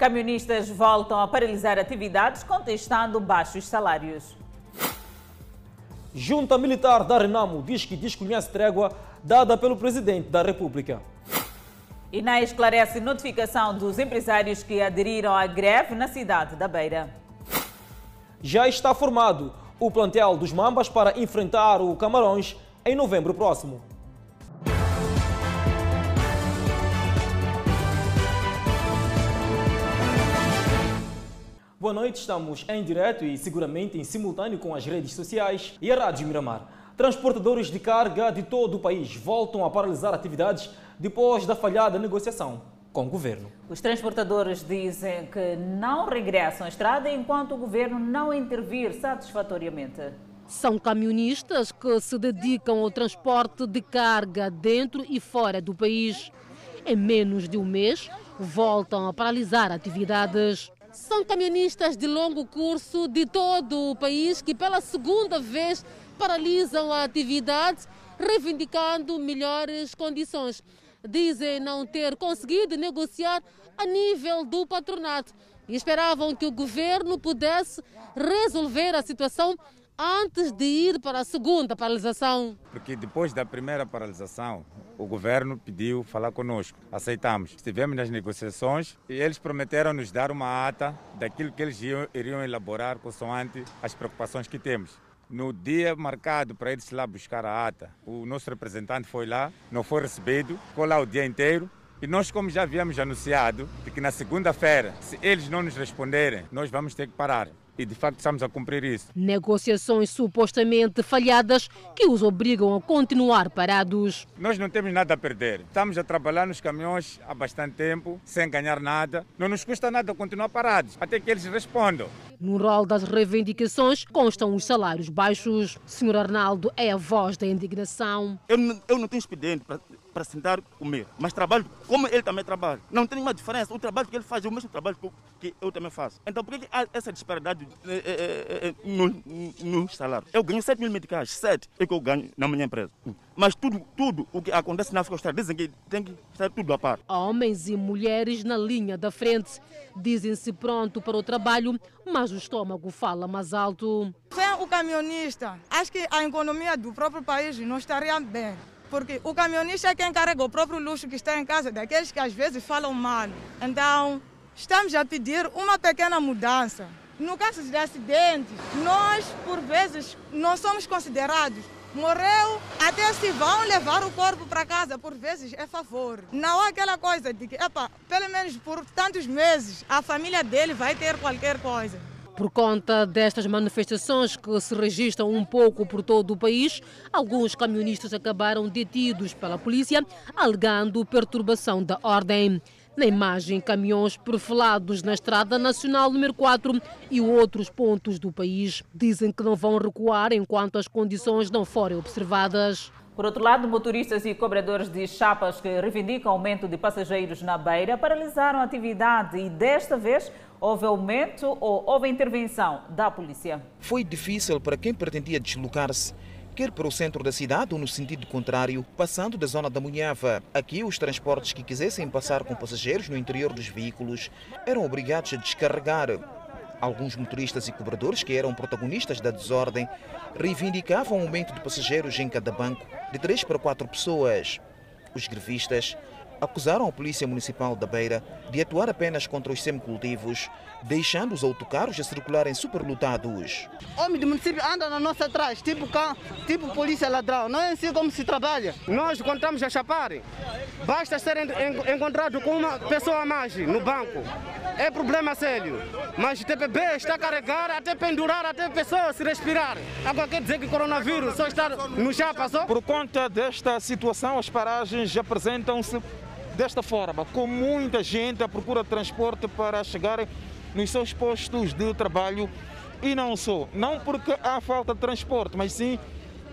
Camionistas voltam a paralisar atividades contestando baixos salários. Junta Militar da Renamo diz que desconhece trégua dada pelo Presidente da República. INAI esclarece notificação dos empresários que aderiram à greve na cidade da Beira. Já está formado o plantel dos Mambas para enfrentar o Camarões em novembro próximo. Boa noite, estamos em direto e seguramente em simultâneo com as redes sociais e a Rádio Miramar. Transportadores de carga de todo o país voltam a paralisar atividades depois da falhada negociação com o governo. Os transportadores dizem que não regressam à estrada enquanto o governo não intervir satisfatoriamente. São camionistas que se dedicam ao transporte de carga dentro e fora do país. Em menos de um mês, voltam a paralisar atividades. São camionistas de longo curso de todo o país que, pela segunda vez, paralisam a atividade, reivindicando melhores condições. Dizem não ter conseguido negociar a nível do patronato e esperavam que o governo pudesse resolver a situação antes de ir para a segunda paralisação. Porque depois da primeira paralisação, o governo pediu falar conosco. Aceitamos. Estivemos nas negociações e eles prometeram nos dar uma ata daquilo que eles iriam elaborar consoante as preocupações que temos. No dia marcado para eles lá buscar a ata, o nosso representante foi lá, não foi recebido, ficou lá o dia inteiro. E nós, como já havíamos anunciado, de que na segunda-feira, se eles não nos responderem, nós vamos ter que parar e de facto estamos a cumprir isso. Negociações supostamente falhadas que os obrigam a continuar parados. Nós não temos nada a perder. Estamos a trabalhar nos caminhões há bastante tempo, sem ganhar nada. Não nos custa nada continuar parados, até que eles respondam. No rol das reivindicações constam os salários baixos. Sr. Arnaldo é a voz da indignação. Eu não, eu não tenho expediente para para sentar comer, mas trabalho como ele também trabalha. Não tem nenhuma diferença. O trabalho que ele faz é o mesmo trabalho que eu também faço. Então por que há essa disparidade é, é, no, no salário? Eu ganho 7 mil medicais, 7 é que eu ganho na minha empresa. Mas tudo, tudo o que acontece na África Austral dizem que tem que estar tudo a par. Homens e mulheres na linha da frente dizem-se pronto para o trabalho, mas o estômago fala mais alto. Sem o caminhonista, acho que a economia do próprio país não estaria bem. Porque o caminhonista é quem carrega o próprio luxo que está em casa, daqueles que às vezes falam mal. Então, estamos a pedir uma pequena mudança. No caso de acidentes, nós, por vezes, não somos considerados. Morreu, até se vão levar o corpo para casa, por vezes é favor. Não há aquela coisa de que, epa, pelo menos por tantos meses, a família dele vai ter qualquer coisa. Por conta destas manifestações que se registram um pouco por todo o país, alguns camionistas acabaram detidos pela polícia, alegando perturbação da ordem. Na imagem, caminhões perfilados na Estrada Nacional número 4 e outros pontos do país dizem que não vão recuar enquanto as condições não forem observadas. Por outro lado, motoristas e cobradores de chapas que reivindicam aumento de passageiros na beira paralisaram a atividade e desta vez houve aumento ou houve intervenção da polícia. Foi difícil para quem pretendia deslocar-se quer para o centro da cidade ou no sentido contrário, passando da zona da Munhava. Aqui, os transportes que quisessem passar com passageiros no interior dos veículos eram obrigados a descarregar. Alguns motoristas e cobradores, que eram protagonistas da desordem, reivindicavam um aumento de passageiros em cada banco de 3 para 4 pessoas. Os grevistas acusaram a Polícia Municipal da Beira de atuar apenas contra os semicultivos, deixando os autocarros a circularem superlotados. Homem do município anda na nossa atrás, tipo, cá, tipo polícia ladrão. Não é assim como se trabalha. Nós contamos a chapar. Basta ser encontrado com uma pessoa a mais no banco. É problema sério. Mas o TPB está a carregar até pendurar, até pessoas se respirar. Agora quer dizer que o coronavírus só está no chapa só? Por conta desta situação, as paragens apresentam-se desta forma, com muita gente à procura de transporte para chegar nos seus postos de trabalho e não só, não porque há falta de transporte, mas sim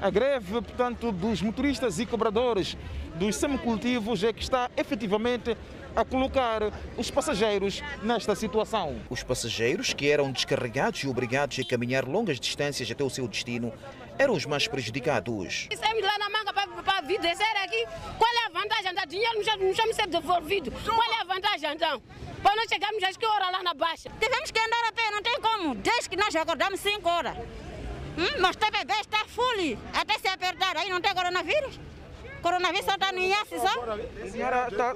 a greve, portanto, dos motoristas e cobradores dos semicultivos é que está efetivamente a colocar os passageiros nesta situação. Os passageiros que eram descarregados e obrigados a caminhar longas distâncias até o seu destino eram os mais prejudicados. Estamos lá na manga para vir descer aqui. Qual é a vantagem? O dinheiro não me ser devolvido. Qual é a vantagem então? Para nós chegarmos às que hora lá na baixa? Tivemos que andar a pé, não tem como. Desde que nós acordamos 5 horas. Hum, mas o bebê está full, até se apertar. Aí não tem coronavírus? Coronavírus só está no IAS, só? A senhora está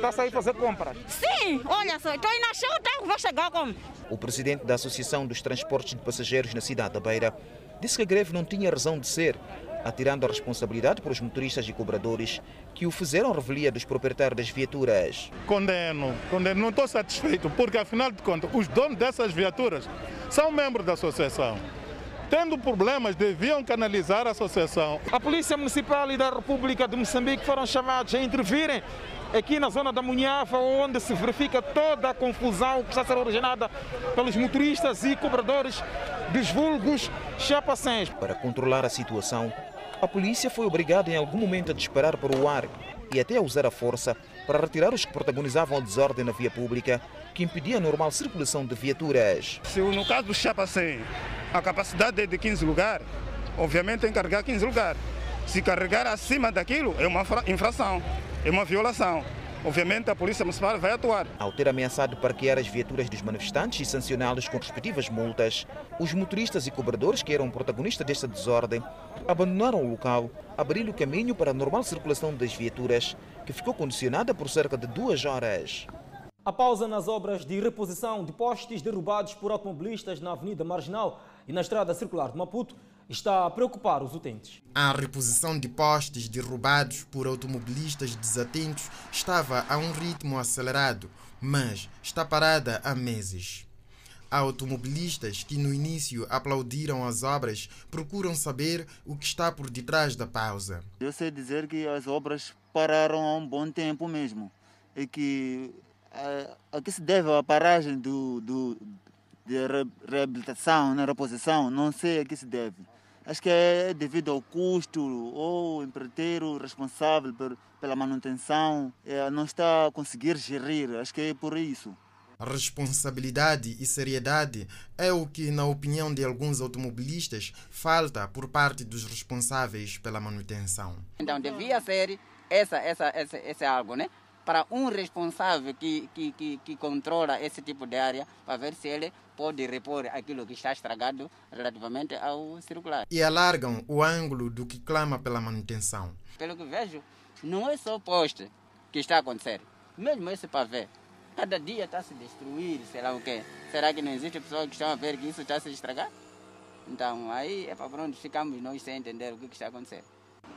tá a sair fazer compras? Sim, olha só, estou indo na show, tá, vou chegar como? O presidente da Associação dos Transportes de Passageiros na cidade da Beira disse que a greve não tinha razão de ser, atirando a responsabilidade para os motoristas e cobradores que o fizeram revelia dos proprietários das viaturas. Condeno, condeno, não estou satisfeito, porque afinal de contas, os donos dessas viaturas são membros da associação. Tendo problemas, deviam canalizar a associação. A Polícia Municipal e da República de Moçambique foram chamados a intervirem aqui na zona da Munhafa, onde se verifica toda a confusão que está a ser originada pelos motoristas e cobradores dos vulgos chapacens. Para controlar a situação, a polícia foi obrigada em algum momento a disparar para o ar e até a usar a força para retirar os que protagonizavam a desordem na via pública que impedia a normal circulação de viaturas. Se no caso do Chapacém a capacidade é de 15 lugares, obviamente tem que carregar 15 lugares. Se carregar acima daquilo é uma infração, é uma violação. Obviamente a Polícia Municipal vai atuar. Ao ter ameaçado parquear as viaturas dos manifestantes e sancioná-los com respectivas multas, os motoristas e cobradores que eram protagonistas desta desordem abandonaram o local, abrindo caminho para a normal circulação das viaturas, que ficou condicionada por cerca de duas horas. A pausa nas obras de reposição de postes derrubados por automobilistas na Avenida Marginal e na Estrada Circular de Maputo está a preocupar os utentes. A reposição de postes derrubados por automobilistas desatentos estava a um ritmo acelerado, mas está parada há meses. Há automobilistas que no início aplaudiram as obras procuram saber o que está por detrás da pausa. Eu sei dizer que as obras pararam há um bom tempo mesmo e que a, a que se deve a paragem do, do, de reabilitação, na né, reposição, não sei a que se deve. Acho que é devido ao custo ou o empreiteiro responsável por, pela manutenção é, não está a conseguir gerir. Acho que é por isso. Responsabilidade e seriedade é o que, na opinião de alguns automobilistas, falta por parte dos responsáveis pela manutenção. Então devia ser essa, essa, essa, esse algo, né? Para um responsável que, que, que, que, controla esse tipo de área, para ver se ele pode repor aquilo que está estragado relativamente ao circular. E alargam o ângulo do que clama pela manutenção. Pelo que vejo, não é só o poste que está a acontecer, mesmo esse pavê. Cada dia está a se destruir, sei lá o quê. Será que não existe pessoas que estão a ver que isso está a se estragar? Então, aí é para onde ficamos nós sem entender o que está a acontecer.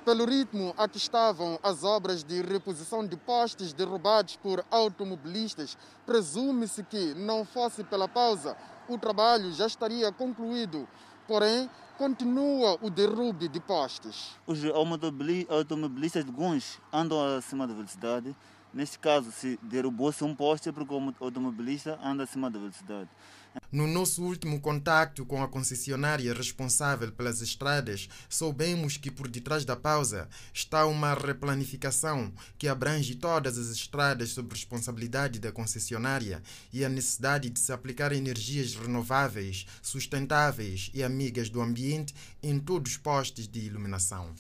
Pelo ritmo a que estavam as obras de reposição de postes derrubados por automobilistas, presume-se que, não fosse pela pausa, o trabalho já estaria concluído. Porém, continua o derrube de postes. Os automobilistas de alguns andam acima da velocidade. Neste caso, se derrubou-se um poste é porque o automobilista anda acima da velocidade. No nosso último contato com a concessionária responsável pelas estradas, soubemos que por detrás da pausa está uma replanificação que abrange todas as estradas sob responsabilidade da concessionária e a necessidade de se aplicar energias renováveis, sustentáveis e amigas do ambiente em todos os postes de iluminação.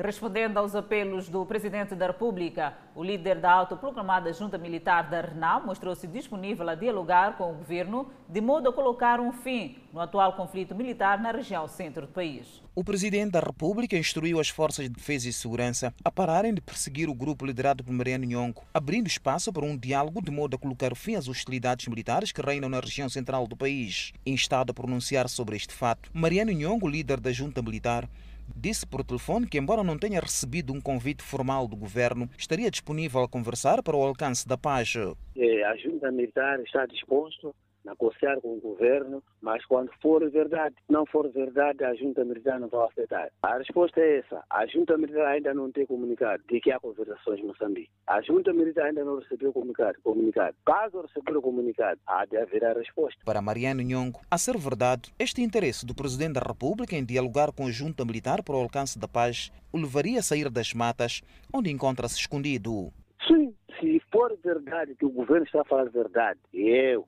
Respondendo aos apelos do Presidente da República, o líder da autoproclamada Junta Militar da RENAM mostrou-se disponível a dialogar com o governo de modo a colocar um fim no atual conflito militar na região centro do país. O Presidente da República instruiu as forças de defesa e segurança a pararem de perseguir o grupo liderado por Mariano Nhongo, abrindo espaço para um diálogo de modo a colocar fim às hostilidades militares que reinam na região central do país. Instado a pronunciar sobre este fato, Mariano Nhongo, líder da Junta Militar, disse por telefone que, embora não tenha recebido um convite formal do governo, estaria disponível a conversar para o alcance da paz. É, a junta militar está disposta negociar com o governo, mas quando for verdade, não for verdade, a junta militar não vai aceitar. A resposta é essa. A junta militar ainda não tem comunicado de que há conversações em Moçambique. A junta militar ainda não recebeu comunicado. comunicado. Caso receber o comunicado, há de haver a resposta. Para Mariano Nhongo, a ser verdade, este interesse do Presidente da República em dialogar com a junta militar para o alcance da paz o levaria a sair das matas, onde encontra-se escondido. Sim, se for verdade que o governo está a falar verdade, eu,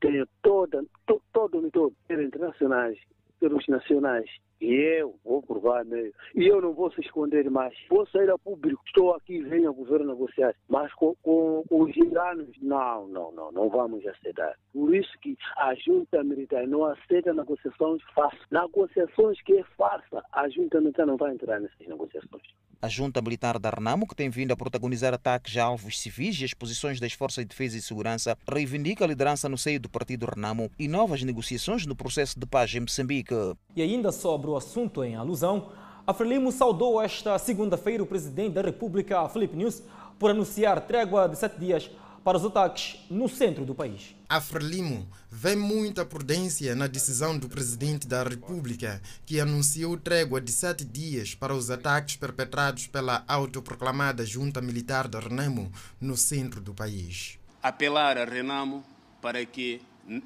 tenho toda, to, todo, todo, internacionais, helicópteros nacionais. E eu vou provar meio. E eu não vou se esconder mais. Vou sair a público. Estou aqui, venho ao governo negociar. Mas com, com, com os iranos, não, não, não, não vamos aceitar. Por isso que a junta militar não aceita negociações farsa. Negociações que é farsa. A junta militar não vai entrar nessas negociações. A junta militar da Renamo, que tem vindo a protagonizar ataques a alvos civis e as posições das Forças de Defesa e Segurança, reivindica a liderança no seio do partido Renamo e novas negociações no processo de paz em Moçambique. E ainda sobre o assunto em alusão, a Frelimo saudou esta segunda-feira o presidente da República, Felipe News, por anunciar trégua de sete dias para os ataques no centro do país. A Frelimo vê muita prudência na decisão do presidente da República, que anunciou trégua de sete dias para os ataques perpetrados pela autoproclamada junta militar da Renamo no centro do país. Apelar a Renamo para que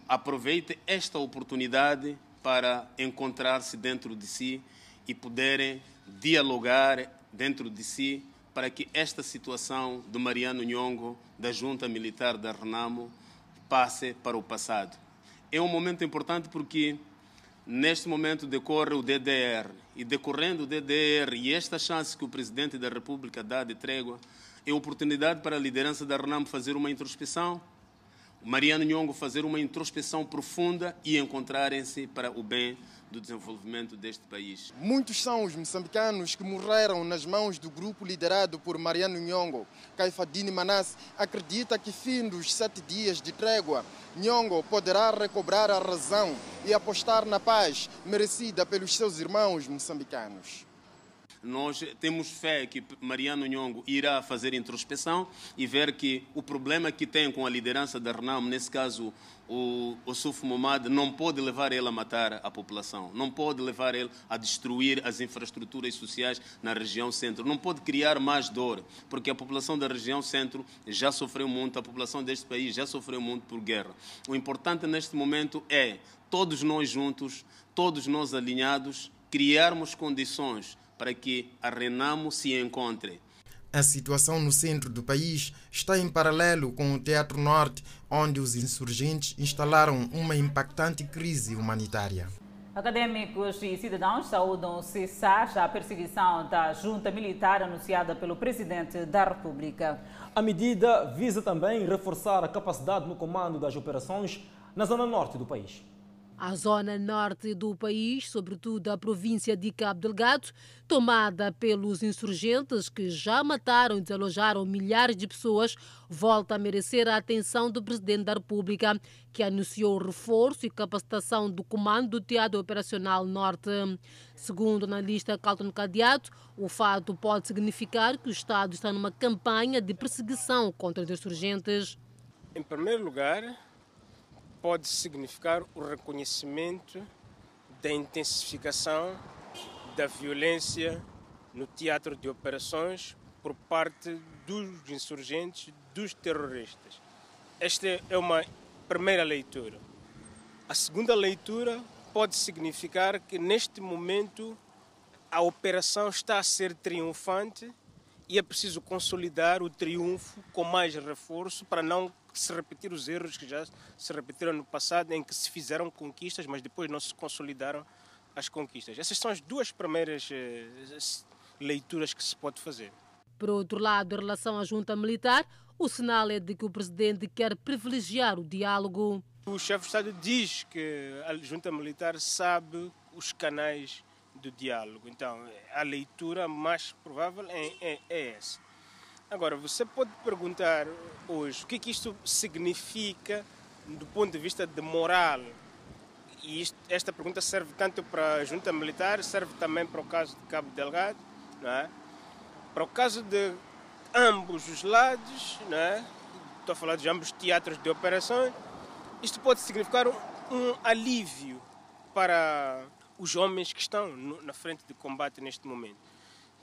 aproveite esta oportunidade para encontrar-se dentro de si e poderem dialogar dentro de si para que esta situação do Mariano Nhongo, da junta militar da Renamo, passe para o passado. É um momento importante porque neste momento decorre o DDR e decorrendo o DDR e esta chance que o presidente da República dá de trégua é oportunidade para a liderança da Renamo fazer uma introspecção, o Mariano Nhongo fazer uma introspecção profunda e encontrarem-se para o bem do desenvolvimento deste país. Muitos são os moçambicanos que morreram nas mãos do grupo liderado por Mariano Nhongo. Caifadine Manas acredita que, fim dos sete dias de trégua, Nhongo poderá recobrar a razão e apostar na paz merecida pelos seus irmãos moçambicanos. Nós temos fé que Mariano Nhongo irá fazer introspeção e ver que o problema que tem com a liderança da Renamo, nesse caso o, o Suf Momad, não pode levar ele a matar a população, não pode levar ele a destruir as infraestruturas sociais na região centro, não pode criar mais dor, porque a população da região centro já sofreu muito, a população deste país já sofreu muito por guerra. O importante neste momento é todos nós juntos, todos nós alinhados, criarmos condições para que a Renamo se encontre. A situação no centro do país está em paralelo com o Teatro Norte, onde os insurgentes instalaram uma impactante crise humanitária. Acadêmicos e cidadãos saúdam cessar a perseguição da junta militar anunciada pelo presidente da República. A medida visa também reforçar a capacidade no comando das operações na zona norte do país. A zona norte do país, sobretudo a província de Cabo Delgado, tomada pelos insurgentes que já mataram e desalojaram milhares de pessoas, volta a merecer a atenção do presidente da República, que anunciou reforço e capacitação do comando do Teatro Operacional Norte. Segundo o analista Calton Cadeado, o fato pode significar que o Estado está numa campanha de perseguição contra os insurgentes. Em primeiro lugar, pode significar o reconhecimento da intensificação da violência no teatro de operações por parte dos insurgentes, dos terroristas. Esta é uma primeira leitura. A segunda leitura pode significar que neste momento a operação está a ser triunfante e é preciso consolidar o triunfo com mais reforço para não se repetir os erros que já se repetiram no passado, em que se fizeram conquistas, mas depois não se consolidaram as conquistas. Essas são as duas primeiras eh, leituras que se pode fazer. Por outro lado, em relação à junta militar, o sinal é de que o presidente quer privilegiar o diálogo. O chefe de Estado diz que a junta militar sabe os canais do diálogo. Então, a leitura mais provável é, é, é essa. Agora, você pode perguntar hoje o que, é que isto significa do ponto de vista de moral. E isto, esta pergunta serve tanto para a junta militar, serve também para o caso de Cabo Delgado, não é? para o caso de ambos os lados, não é? estou a falar de ambos teatros de operações, isto pode significar um, um alívio para os homens que estão no, na frente de combate neste momento.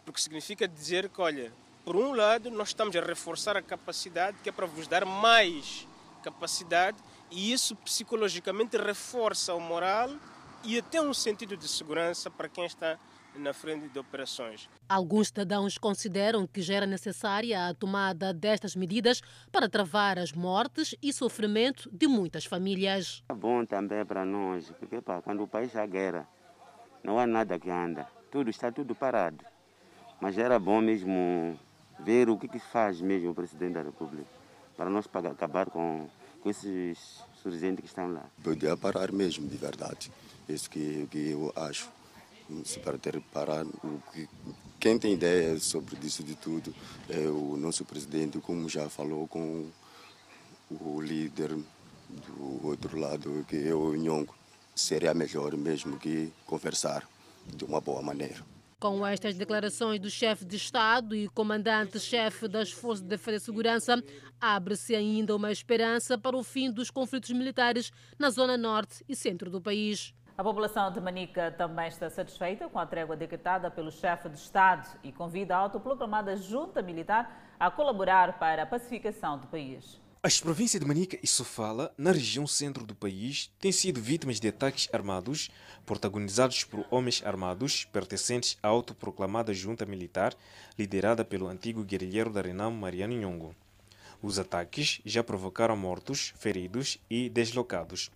Porque significa dizer que, olha, por um lado, nós estamos a reforçar a capacidade, que é para vos dar mais capacidade, e isso psicologicamente reforça o moral e até um sentido de segurança para quem está na frente de operações. Alguns cidadãos consideram que já era necessária a tomada destas medidas para travar as mortes e sofrimento de muitas famílias. É bom também para nós, porque pá, quando o país há guerra, não há nada que anda. Tudo está tudo parado. Mas era bom mesmo ver o que, que faz mesmo o presidente da República para nós pagar, acabar com, com esses surgentes que estão lá. Podia parar mesmo, de verdade. Isso que, que eu acho. Se para ter parar, quem tem ideia sobre isso de tudo é o nosso presidente, como já falou com o líder do outro lado, que é o Nhongo. Seria melhor mesmo que conversar de uma boa maneira. Com estas declarações do chefe de Estado e comandante-chefe das Forças de Defesa e Segurança, abre-se ainda uma esperança para o fim dos conflitos militares na zona norte e centro do país. A população de Manica também está satisfeita com a trégua decretada pelo chefe de Estado e convida a autoproclamada junta militar a colaborar para a pacificação do país. As províncias de Manica e Sofala, na região centro do país, têm sido vítimas de ataques armados protagonizados por homens armados pertencentes à autoproclamada junta militar liderada pelo antigo guerrilheiro da Renamo Mariano Nhongo. Os ataques já provocaram mortos, feridos e deslocados.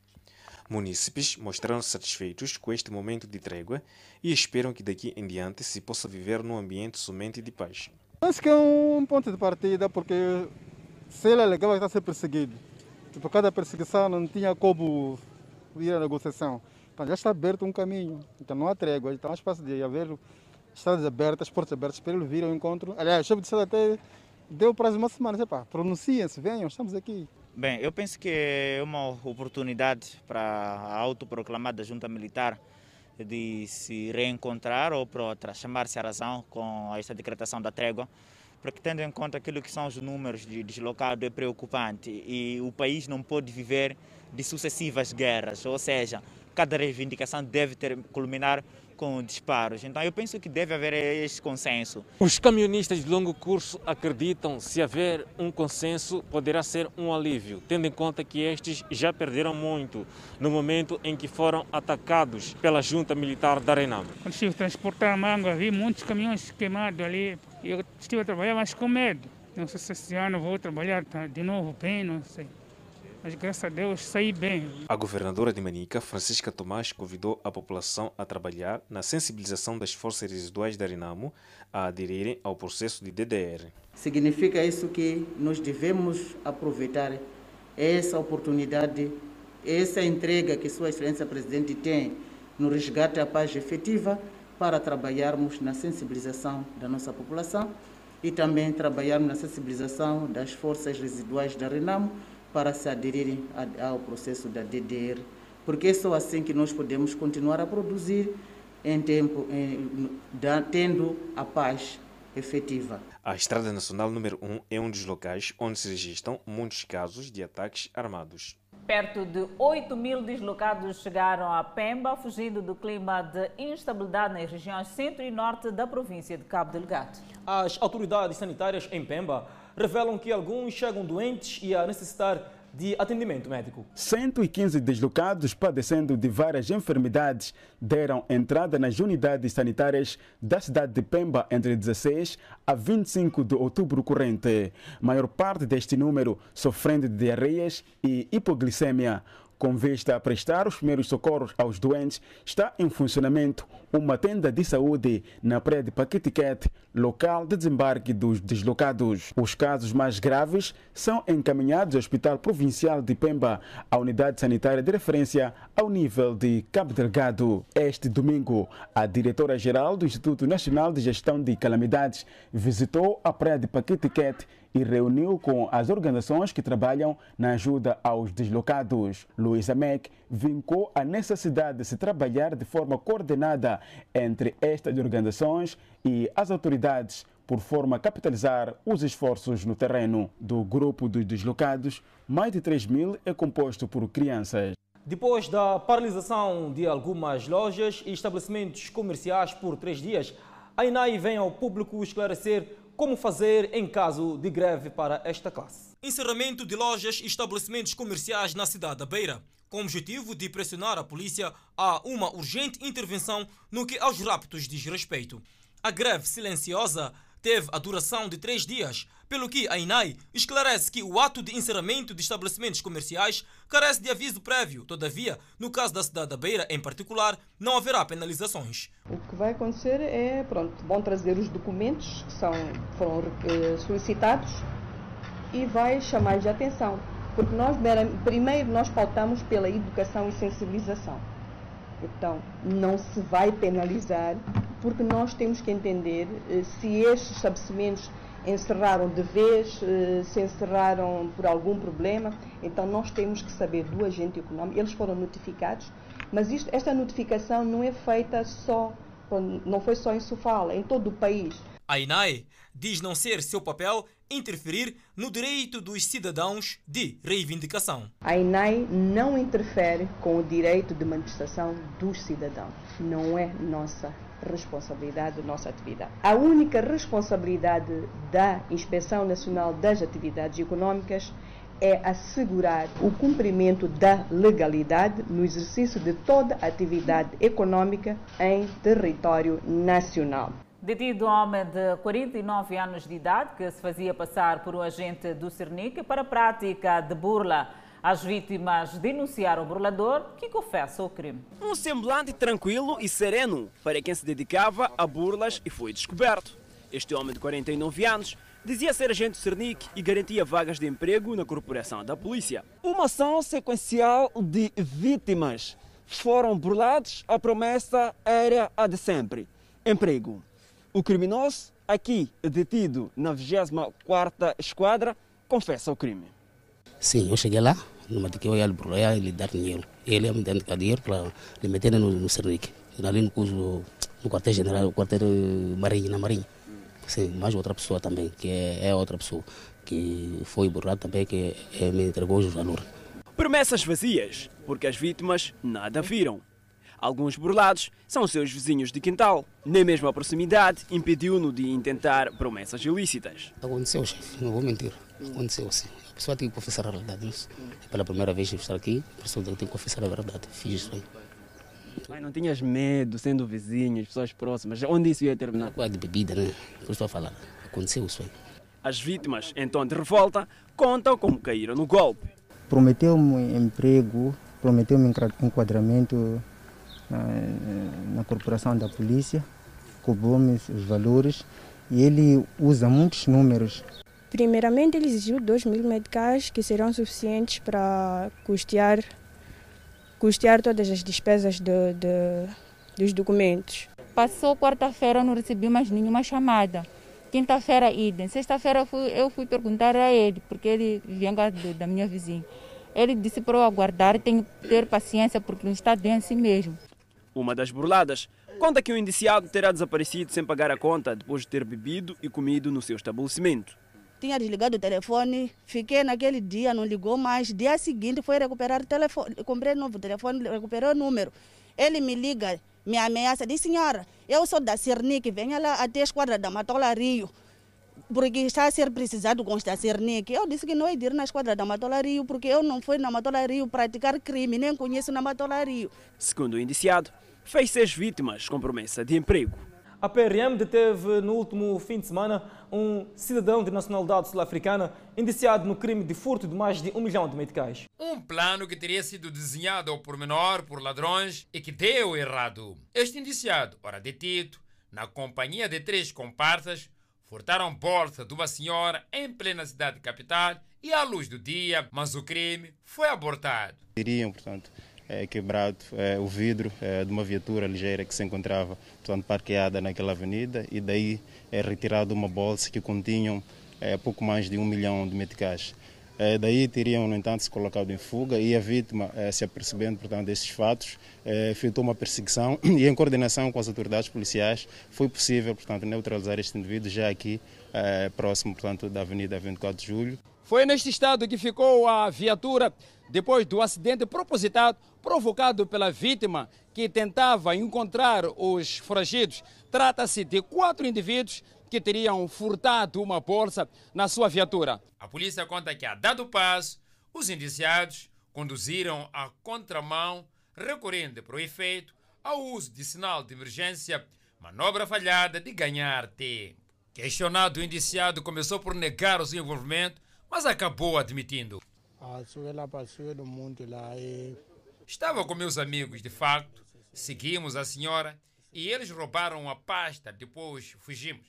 Munícipes mostraram-se satisfeitos com este momento de trégua e esperam que daqui em diante se possa viver num ambiente somente de paz. Acho que é um ponto de partida porque se ele é legal, está a ser perseguido. Por tipo, cada perseguição não tinha como ir à negociação. Então já está aberto um caminho. Então não há trégua. Então há espaço de haver estradas abertas, portas abertas para ele vir ao encontro. Aliás, o chefe de Estado até deu prazo de uma semana. Pronunciem-se, venham, estamos aqui. Bem, eu penso que é uma oportunidade para a autoproclamada junta militar de se reencontrar ou para chamar-se a razão com esta decretação da trégua porque tendo em conta aquilo que são os números de deslocados é preocupante e o país não pode viver de sucessivas guerras, ou seja, cada reivindicação deve ter, culminar com disparos. Então eu penso que deve haver esse consenso. Os camionistas de longo curso acreditam se haver um consenso poderá ser um alívio, tendo em conta que estes já perderam muito no momento em que foram atacados pela junta militar da Renam. Quando estive a transportar manga, vi muitos caminhões queimados ali. Eu estive a trabalhar, mas com medo. Não sei se esse ano vou trabalhar de novo bem, não sei mas graças a Deus saí bem. A governadora de Manica, Francisca Tomás, convidou a população a trabalhar na sensibilização das forças residuais da Renamo a aderirem ao processo de DDR. Significa isso que nós devemos aproveitar essa oportunidade, essa entrega que Sua Excelência Presidente tem no resgate à paz efetiva para trabalharmos na sensibilização da nossa população e também trabalharmos na sensibilização das forças residuais da Renamo para se aderirem ao processo da DDR, porque é só assim que nós podemos continuar a produzir em tempo, em, da, tendo a paz efetiva. A Estrada Nacional número 1 é um dos locais onde se registram muitos casos de ataques armados. Perto de 8 mil deslocados chegaram a Pemba, fugindo do clima de instabilidade nas regiões centro e norte da província de Cabo Delgado. As autoridades sanitárias em Pemba revelam que alguns chegam doentes e a necessitar de atendimento médico. 115 deslocados padecendo de várias enfermidades deram entrada nas unidades sanitárias da cidade de Pemba entre 16 a 25 de outubro corrente. Maior parte deste número sofrendo de diarreias e hipoglicemia. Com vista a prestar os primeiros socorros aos doentes, está em funcionamento uma tenda de saúde na praia de Paquetiquete, local de desembarque dos deslocados. Os casos mais graves são encaminhados ao Hospital Provincial de Pemba, a unidade sanitária de referência ao nível de Cabo Delgado. Este domingo, a diretora-geral do Instituto Nacional de Gestão de Calamidades visitou a praia de Paquetiquete e reuniu com as organizações que trabalham na ajuda aos deslocados. Luísa Mack vincou a necessidade de se trabalhar de forma coordenada entre estas organizações e as autoridades por forma a capitalizar os esforços no terreno. Do grupo dos deslocados, mais de 3 mil é composto por crianças. Depois da paralisação de algumas lojas e estabelecimentos comerciais por três dias, a INAI vem ao público esclarecer como fazer em caso de greve para esta classe. Encerramento de lojas e estabelecimentos comerciais na cidade da Beira, com o objetivo de pressionar a polícia a uma urgente intervenção no que aos raptos diz respeito. A greve silenciosa teve a duração de três dias, pelo que a INAI esclarece que o ato de encerramento de estabelecimentos comerciais carece de aviso prévio. Todavia, no caso da cidade da Beira em particular, não haverá penalizações. O que vai acontecer é, pronto, vão trazer os documentos que são, foram eh, solicitados e vai chamar de atenção, porque nós primeiro nós pautamos pela educação e sensibilização. Então, não se vai penalizar, porque nós temos que entender eh, se estes estabelecimentos encerraram de vez, eh, se encerraram por algum problema, então nós temos que saber do agente econômico, eles foram notificados, mas isto, esta notificação não é feita só, não foi só em Sofala, em todo o país. A INAE diz não ser seu papel interferir no direito dos cidadãos de reivindicação. A INAI não interfere com o direito de manifestação dos cidadãos. Não é nossa responsabilidade, nossa atividade. A única responsabilidade da Inspeção Nacional das Atividades Econômicas é assegurar o cumprimento da legalidade no exercício de toda atividade econômica em território nacional. Detido homem de 49 anos de idade que se fazia passar por um agente do Cernic para a prática de burla. As vítimas denunciaram o burlador que confessa o crime. Um semblante tranquilo e sereno para quem se dedicava a burlas e foi descoberto. Este homem de 49 anos dizia ser agente do Cernic e garantia vagas de emprego na corporação da polícia. Uma ação sequencial de vítimas. Foram burlados, a promessa era a de sempre: emprego. O criminoso, aqui detido na 24ª Esquadra, confessa o crime. Sim, eu cheguei lá, numa que eu ia lhe dar dinheiro. Ele me dar dinheiro para lhe meter no, no Cernic, ali no, no, no quartel-general, no quartel marinha, na marinha. Sim, mais outra pessoa também, que é, é outra pessoa, que foi burlado também, que é, me entregou os valores. Promessas vazias, porque as vítimas nada viram. Alguns burlados são seus vizinhos de quintal. Nem mesmo a proximidade impediu-no de intentar promessas ilícitas. Aconteceu, chefe, não vou mentir. Aconteceu sim. A pessoa tem que confessar a verdade. Isso. É pela primeira vez que estou aqui, a pessoa tem que confessar a verdade. Fiz isso aí. Mas não tinhas medo, sendo vizinhos, pessoas próximas. Onde isso ia terminar? Com a de bebida, né? Por isso estou a falar. Aconteceu isso aí. As vítimas, tom de revolta, contam como caíram no golpe. Prometeu-me emprego, prometeu-me enquadramento na, na corporação da polícia, cobrou-me os valores e ele usa muitos números. Primeiramente, ele exigiu 2 mil medicais que serão suficientes para custear, custear todas as despesas de, de, dos documentos. Passou quarta-feira, não recebi mais nenhuma chamada. Quinta-feira, idem. Sexta-feira eu fui perguntar a ele, porque ele vem da minha vizinha. Ele disse para eu aguardar, tenho que ter paciência, porque não está bem assim mesmo. Uma das burladas conta que o indiciado terá desaparecido sem pagar a conta depois de ter bebido e comido no seu estabelecimento. Tinha desligado o telefone, fiquei naquele dia, não ligou mais. Dia seguinte foi recuperar o telefone, comprei novo telefone, recuperei o número. Ele me liga, me ameaça, diz senhora, eu sou da Cernic, venha lá até a esquadra da Matola Rio porque está a ser precisado com esta Cernic. Eu disse que não ia ir na esquadra da Matola Rio, porque eu não fui na Matola Rio praticar crime, nem conheço na Matola Rio. Segundo o indiciado, fez seis vítimas com promessa de emprego. A PRM deteve no último fim de semana um cidadão de nacionalidade sul-africana indiciado no crime de furto de mais de um milhão de meticais. Um plano que teria sido desenhado ao pormenor por ladrões e que deu errado. Este indiciado, ora detido, na companhia de três comparsas, furtaram bolsa de uma senhora em plena cidade capital e à luz do dia, mas o crime foi abortado. Iriam, portanto, é, quebrado é, o vidro é, de uma viatura ligeira que se encontrava portanto, parqueada naquela avenida e daí é retirado uma bolsa que continham é, pouco mais de um milhão de meticais. É, daí teriam, no entanto, se colocado em fuga e a vítima, é, se apercebendo, portanto, desses fatos, é, efetuou uma perseguição e, em coordenação com as autoridades policiais, foi possível, portanto, neutralizar este indivíduo já aqui é, próximo, portanto, da Avenida 24 de Julho. Foi neste estado que ficou a viatura depois do acidente propositado provocado pela vítima que tentava encontrar os foragidos. Trata-se de quatro indivíduos que teriam furtado uma bolsa na sua viatura. A polícia conta que, a dado passo, os indiciados conduziram a contramão, recorrendo para o efeito ao uso de sinal de emergência, manobra falhada de ganhar tempo. Questionado, o indiciado começou por negar o seu envolvimento, mas acabou admitindo. Estava com meus amigos, de facto. Seguimos a senhora e eles roubaram a pasta, depois fugimos.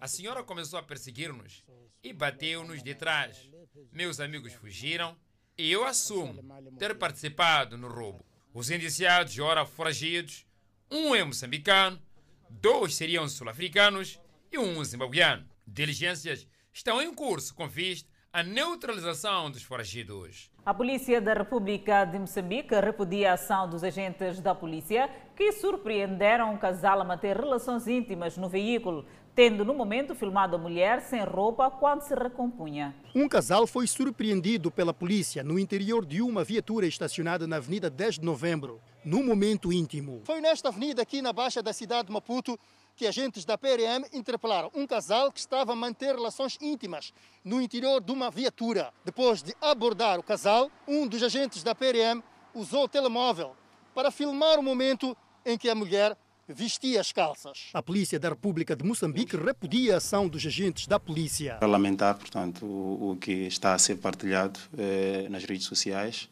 A senhora começou a perseguir-nos e bateu-nos de trás. Meus amigos fugiram e eu assumo ter participado no roubo. Os indiciados, ora foragidos, um é moçambicano, dois seriam sul-africanos e um zimbabuiano. Diligências estão em curso com vista à neutralização dos foragidos. A Polícia da República de Moçambique repudia a ação dos agentes da polícia que surpreenderam um casal a manter relações íntimas no veículo, tendo no momento filmado a mulher sem roupa quando se recompunha. Um casal foi surpreendido pela polícia no interior de uma viatura estacionada na Avenida 10 de Novembro, no momento íntimo. Foi nesta avenida aqui na baixa da cidade de Maputo que agentes da PRM interpelaram um casal que estava a manter relações íntimas no interior de uma viatura. Depois de abordar o casal, um dos agentes da PRM usou o telemóvel para filmar o momento em que a mulher vestia as calças. A Polícia da República de Moçambique repudia a ação dos agentes da polícia. Para lamentar, portanto, o, o que está a ser partilhado eh, nas redes sociais,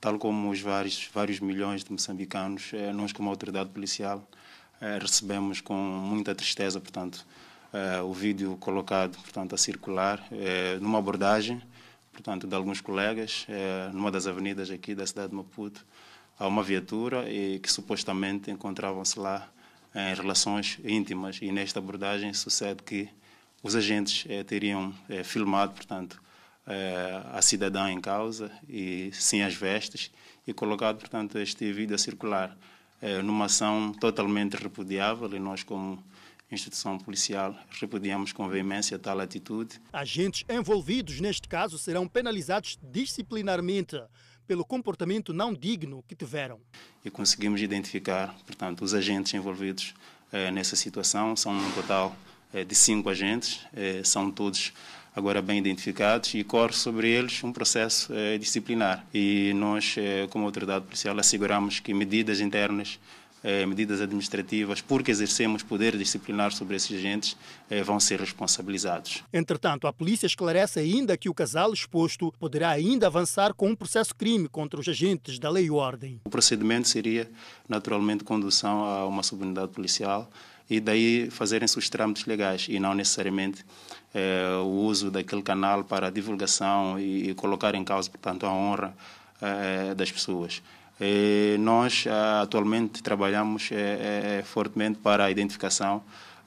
tal como os vários, vários milhões de moçambicanos, eh, nós como autoridade policial eh, recebemos com muita tristeza, portanto, eh, o vídeo colocado, portanto, a circular numa abordagem, portanto, de alguns colegas, numa das avenidas aqui da cidade de Maputo, a uma viatura e que supostamente encontravam-se lá em relações íntimas e nesta abordagem sucede que os agentes eh, teriam eh, filmado, portanto, eh, a cidadã em causa e sem as vestes e colocado, portanto, este vídeo a circular numa ação totalmente repudiável e nós como instituição policial repudiamos com veemência tal atitude. Agentes envolvidos neste caso serão penalizados disciplinarmente pelo comportamento não digno que tiveram. E conseguimos identificar, portanto, os agentes envolvidos eh, nessa situação. São um total eh, de cinco agentes, eh, são todos agora bem identificados e corre sobre eles um processo disciplinar. E nós, como autoridade policial, asseguramos que medidas internas eh, medidas administrativas, porque exercemos poder disciplinar sobre esses agentes, eh, vão ser responsabilizados. Entretanto, a polícia esclarece ainda que o casal exposto poderá ainda avançar com um processo crime contra os agentes da lei e ordem. O procedimento seria, naturalmente, condução a uma subunidade policial e daí fazerem-se os trâmites legais e não necessariamente eh, o uso daquele canal para divulgação e, e colocar em causa, portanto, a honra eh, das pessoas. E nós ah, atualmente trabalhamos eh, eh, fortemente para a identificação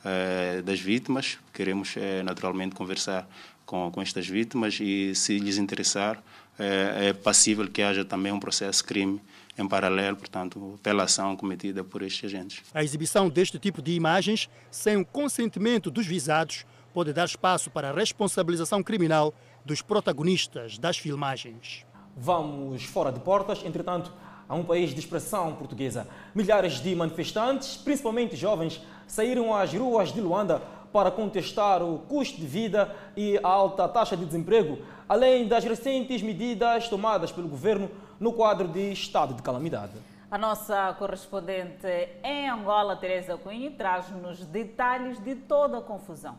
eh, das vítimas. Queremos naturalmente conversar com, com estas vítimas e, se lhes interessar, é passível que haja também um processo crime em paralelo, portanto, pela ação cometida por estes agentes. A exibição deste tipo de imagens, sem o consentimento dos visados, pode dar espaço para a responsabilização criminal dos protagonistas das filmagens. Vamos fora de portas, entretanto, a um país de expressão portuguesa. Milhares de manifestantes, principalmente jovens, saíram às ruas de Luanda para contestar o custo de vida e a alta taxa de desemprego, além das recentes medidas tomadas pelo governo no quadro de estado de calamidade. A nossa correspondente em Angola, Teresa Cunha, traz-nos detalhes de toda a confusão.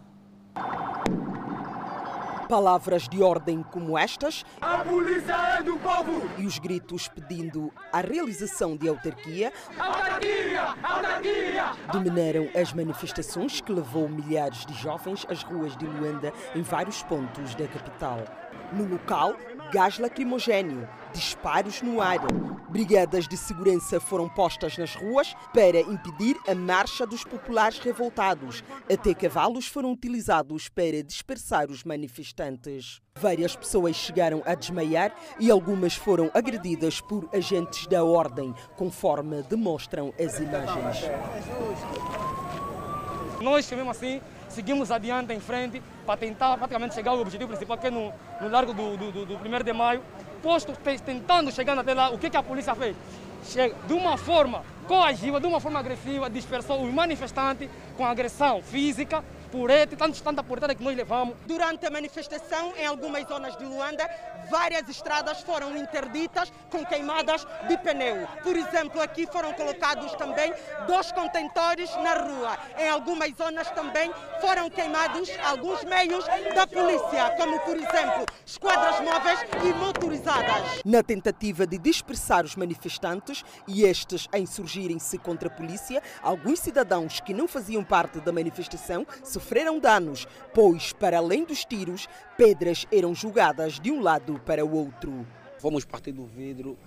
Palavras de ordem como estas. A polícia é do povo! E os gritos pedindo a realização de autarquia. Autarquia! Autarquia! Dominaram as manifestações que levou milhares de jovens às ruas de Luanda em vários pontos da capital. No local, gás lacrimogéneo, disparos no ar. Brigadas de segurança foram postas nas ruas para impedir a marcha dos populares revoltados. Até cavalos foram utilizados para dispersar os manifestantes. Várias pessoas chegaram a desmaiar e algumas foram agredidas por agentes da ordem, conforme demonstram as imagens. Nós, mesmo assim, seguimos adiante em frente para tentar praticamente chegar ao objetivo principal, que é no, no largo do, do, do, do 1 de maio. Posto, tentando chegar até lá, o que, que a polícia fez? Chega, de uma forma coagiva, de uma forma agressiva, dispersou os manifestantes com agressão física, purete, tantos, tanta puretada que nós levamos. Durante a manifestação, em algumas zonas de Luanda, várias estradas foram interditas com queimadas de pneu. Por exemplo, aqui foram colocados também dois contentores na rua. Em algumas zonas também foram queimados alguns meios da polícia, como por exemplo esquadras móveis e motorizadas. Na tentativa de dispersar os manifestantes e estes a insurgirem-se contra a polícia, alguns cidadãos que não faziam parte da manifestação sofreram danos, pois, para além dos tiros, pedras eram jogadas de um lado para o outro. Fomos partir do vidro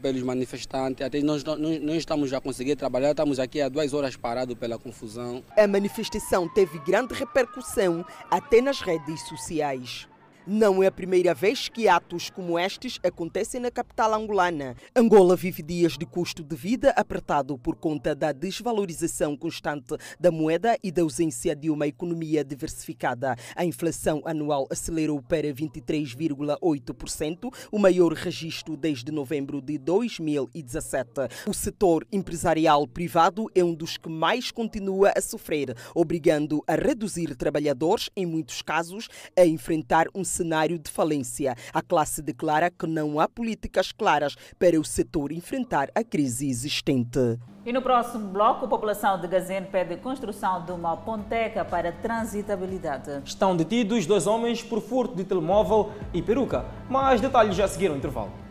pelos manifestantes, até nós não, não estamos a conseguir trabalhar, estamos aqui há duas horas parados pela confusão. A manifestação teve grande repercussão até nas redes sociais. Não é a primeira vez que atos como estes acontecem na capital angolana. Angola vive dias de custo de vida apertado por conta da desvalorização constante da moeda e da ausência de uma economia diversificada. A inflação anual acelerou para 23,8%, o maior registro desde novembro de 2017. O setor empresarial privado é um dos que mais continua a sofrer, obrigando a reduzir trabalhadores, em muitos casos, a enfrentar um cenário de falência. A classe declara que não há políticas claras para o setor enfrentar a crise existente. E no próximo bloco, a população de Gazene pede construção de uma ponteca para transitabilidade. Estão detidos dois homens por furto de telemóvel e peruca. Mais detalhes já seguiram o intervalo.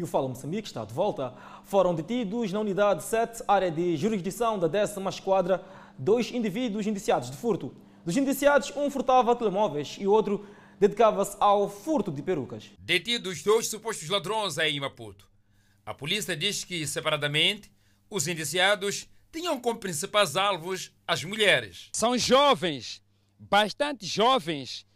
E o Fala Moçambique está de volta. Foram detidos na unidade 7, área de jurisdição da 10 Esquadra, dois indivíduos indiciados de furto. Dos indiciados, um furtava telemóveis e outro dedicava-se ao furto de perucas. Detidos dois supostos ladrões em Maputo. A polícia diz que, separadamente, os indiciados tinham como principais alvos as mulheres. São jovens, bastante jovens,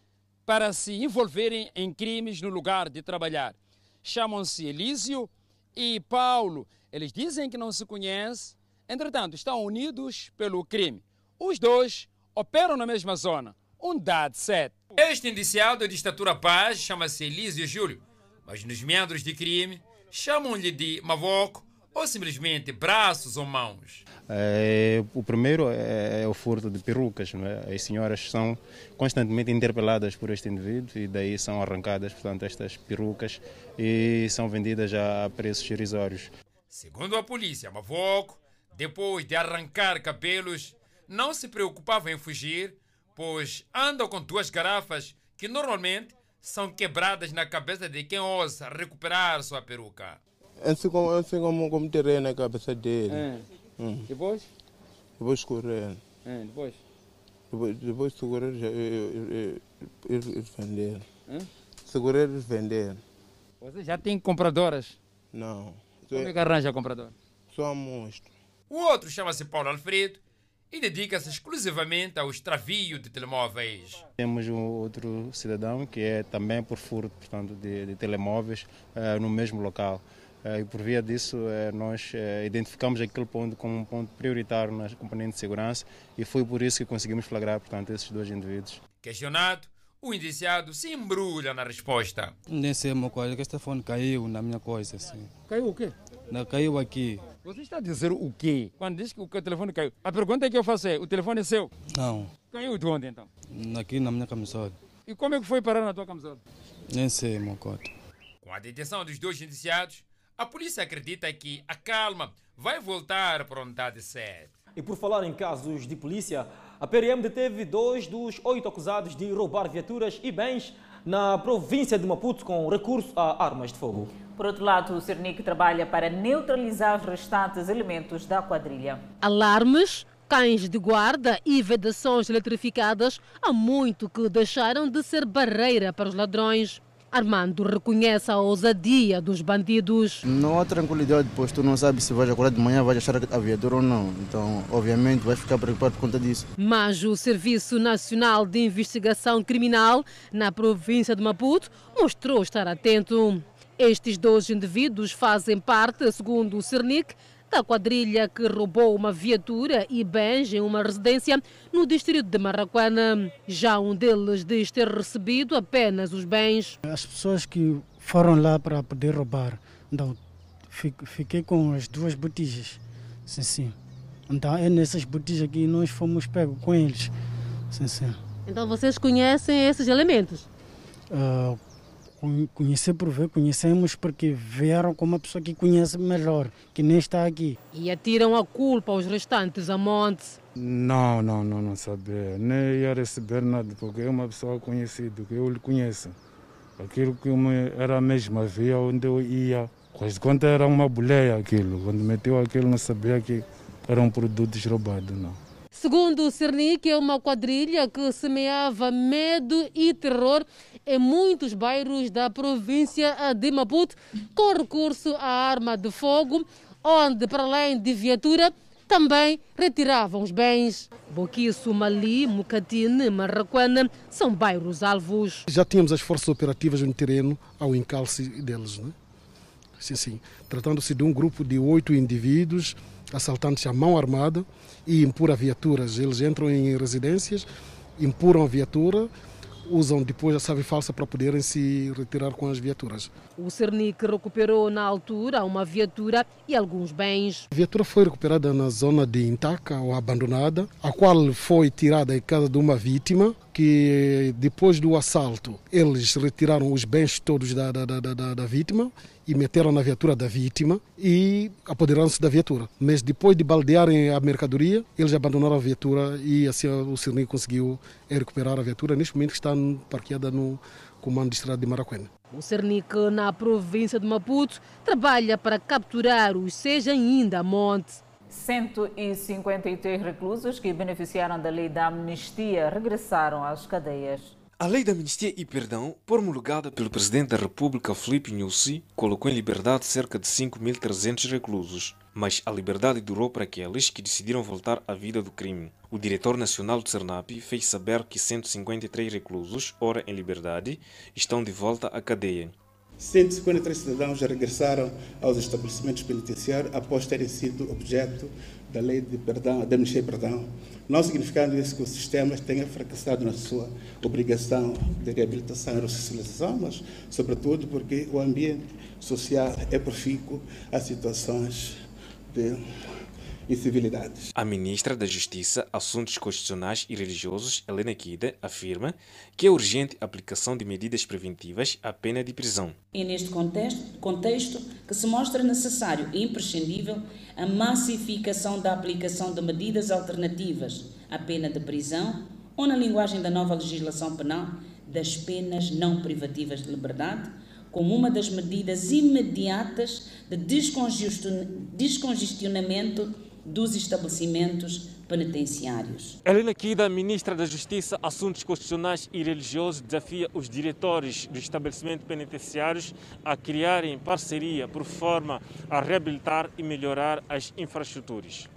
para se envolverem em crimes no lugar de trabalhar. Chamam-se Elísio e Paulo. Eles dizem que não se conhecem, entretanto, estão unidos pelo crime. Os dois operam na mesma zona, unidade 7. Este indiciado de estatura baixa chama-se Elísio Júlio, mas nos meandros de crime chamam-lhe de Mavoco ou simplesmente braços ou mãos. É, o primeiro é, é, o furto de perucas. É? As senhoras são constantemente interpeladas por este indivíduo e daí são arrancadas, portanto, estas perucas e são vendidas a preços irrisórios. Segundo a polícia, Mavoco, depois de arrancar cabelos, não se preocupava em fugir, pois anda com duas garrafas que normalmente são quebradas na cabeça de quem ousa recuperar sua peruca. Assim como, assim como, como terreno na cabeça dele. É. Hum. Depois? Depois escorrendo. É, depois? Depois, depois segurar eles venderam. Hum? Segurar eles venderam. Você já tem compradoras? Não. Como é que arranja comprador? Só amostra. O outro chama-se Paulo Alfredo e dedica-se exclusivamente ao extravio de telemóveis. Temos um outro cidadão que é também por furto portanto, de, de telemóveis uh, no mesmo local. Uh, e por via disso, uh, nós identificamos aquele ponto como um ponto prioritário na componente de segurança e foi por isso que conseguimos flagrar portanto, esses dois indivíduos. Questionado, o indiciado se embrulha na resposta. Nem sei uma coisa, que este fone caiu na minha coisa. Assim. Caiu o quê? Não, caiu aqui. Você está a dizer o quê? Quando diz que o telefone caiu. A pergunta que eu faço é: o telefone é seu? Não. Caiu de onde então? Aqui na minha camisola. E como é que foi parar na tua camisola? Nem sei, meu cota. Com a detenção dos dois indiciados, a polícia acredita que a calma vai voltar para a unidade 7. E por falar em casos de polícia, a PRM deteve dois dos oito acusados de roubar viaturas e bens na província de Maputo com recurso a armas de fogo. Por outro lado, o Cernic trabalha para neutralizar os restantes elementos da quadrilha. Alarmes, cães de guarda e vedações eletrificadas há muito que deixaram de ser barreira para os ladrões. Armando reconhece a ousadia dos bandidos. Não há tranquilidade, pois tu não sabes se vais acordar de manhã, vais achar a viatura ou não. Então, obviamente, vais ficar preocupado por conta disso. Mas o Serviço Nacional de Investigação Criminal, na província de Maputo, mostrou estar atento. Estes dois indivíduos fazem parte, segundo o Cernic, da quadrilha que roubou uma viatura e bens em uma residência no distrito de Marraquana. Já um deles diz ter recebido apenas os bens. As pessoas que foram lá para poder roubar, então, fiquei com as duas botijas Sim, sim. Então é nessas botijas que nós fomos pegos com eles. Sim, sim. Então vocês conhecem esses elementos? Uh, conhecer por ver, conhecemos porque vieram com uma pessoa que conhece melhor, que nem está aqui. E atiram a culpa aos restantes amantes? Não, não, não, não sabia. Nem ia receber nada, porque é uma pessoa conhecida, que eu lhe conheço. Aquilo que era mesmo, havia onde eu ia. Quase quando era uma boleia aquilo. Quando meteu aquilo, não sabia que eram produtos roubados, não. Segundo o Cernic, é uma quadrilha que semeava medo e terror em muitos bairros da província de Maputo, com recurso à arma de fogo, onde, para além de viatura, também retiravam os bens. Boquiço, Mali, Mucatine, Marraquana são bairros alvos. Já tínhamos as forças operativas no terreno ao encalce deles, né? Sim, sim. Tratando-se de um grupo de oito indivíduos assaltantes à mão armada e impura viaturas. Eles entram em residências, impuram a viatura, usam depois a chave falsa para poderem se retirar com as viaturas. O Cernic recuperou na altura uma viatura e alguns bens. A viatura foi recuperada na zona de Intaca ou abandonada, a qual foi tirada em casa de uma vítima que depois do assalto eles retiraram os bens todos da, da, da, da vítima e meteram na viatura da vítima e apoderaram-se da viatura. Mas depois de baldearem a mercadoria, eles abandonaram a viatura e assim o Cernic conseguiu recuperar a viatura. Neste momento está parqueada no comando de estrada de Maracuena. O Cernic, na província de Maputo, trabalha para capturar os seja ainda monte. 153 reclusos que beneficiaram da lei da amnistia regressaram às cadeias. A lei da amnistia e perdão, promulgada pelo presidente da República Felipe Nyusi, colocou em liberdade cerca de 5.300 reclusos. Mas a liberdade durou para aqueles que decidiram voltar à vida do crime. O diretor nacional do Cernap fez saber que 153 reclusos, ora em liberdade, estão de volta à cadeia. 153 cidadãos regressaram aos estabelecimentos penitenciários após terem sido objeto da lei de perdão, da amnistia e perdão, não significando isso que o sistema tenha fracassado na sua obrigação de reabilitação e ressocialização, mas, sobretudo, porque o ambiente social é profícuo a situações de incivilidades. A ministra da Justiça, Assuntos Constitucionais e Religiosos, Helena Kida, afirma que é urgente a aplicação de medidas preventivas à pena de prisão. É neste contexto, contexto que se mostra necessário e imprescindível a massificação da aplicação de medidas alternativas à pena de prisão ou, na linguagem da nova legislação penal, das penas não privativas de liberdade, como uma das medidas imediatas de descongestionamento dos estabelecimentos penitenciários. Helena Kida, ministra da Justiça, Assuntos Constitucionais e Religiosos, desafia os diretores dos estabelecimentos penitenciários a criarem parceria por forma a reabilitar e melhorar as infraestruturas.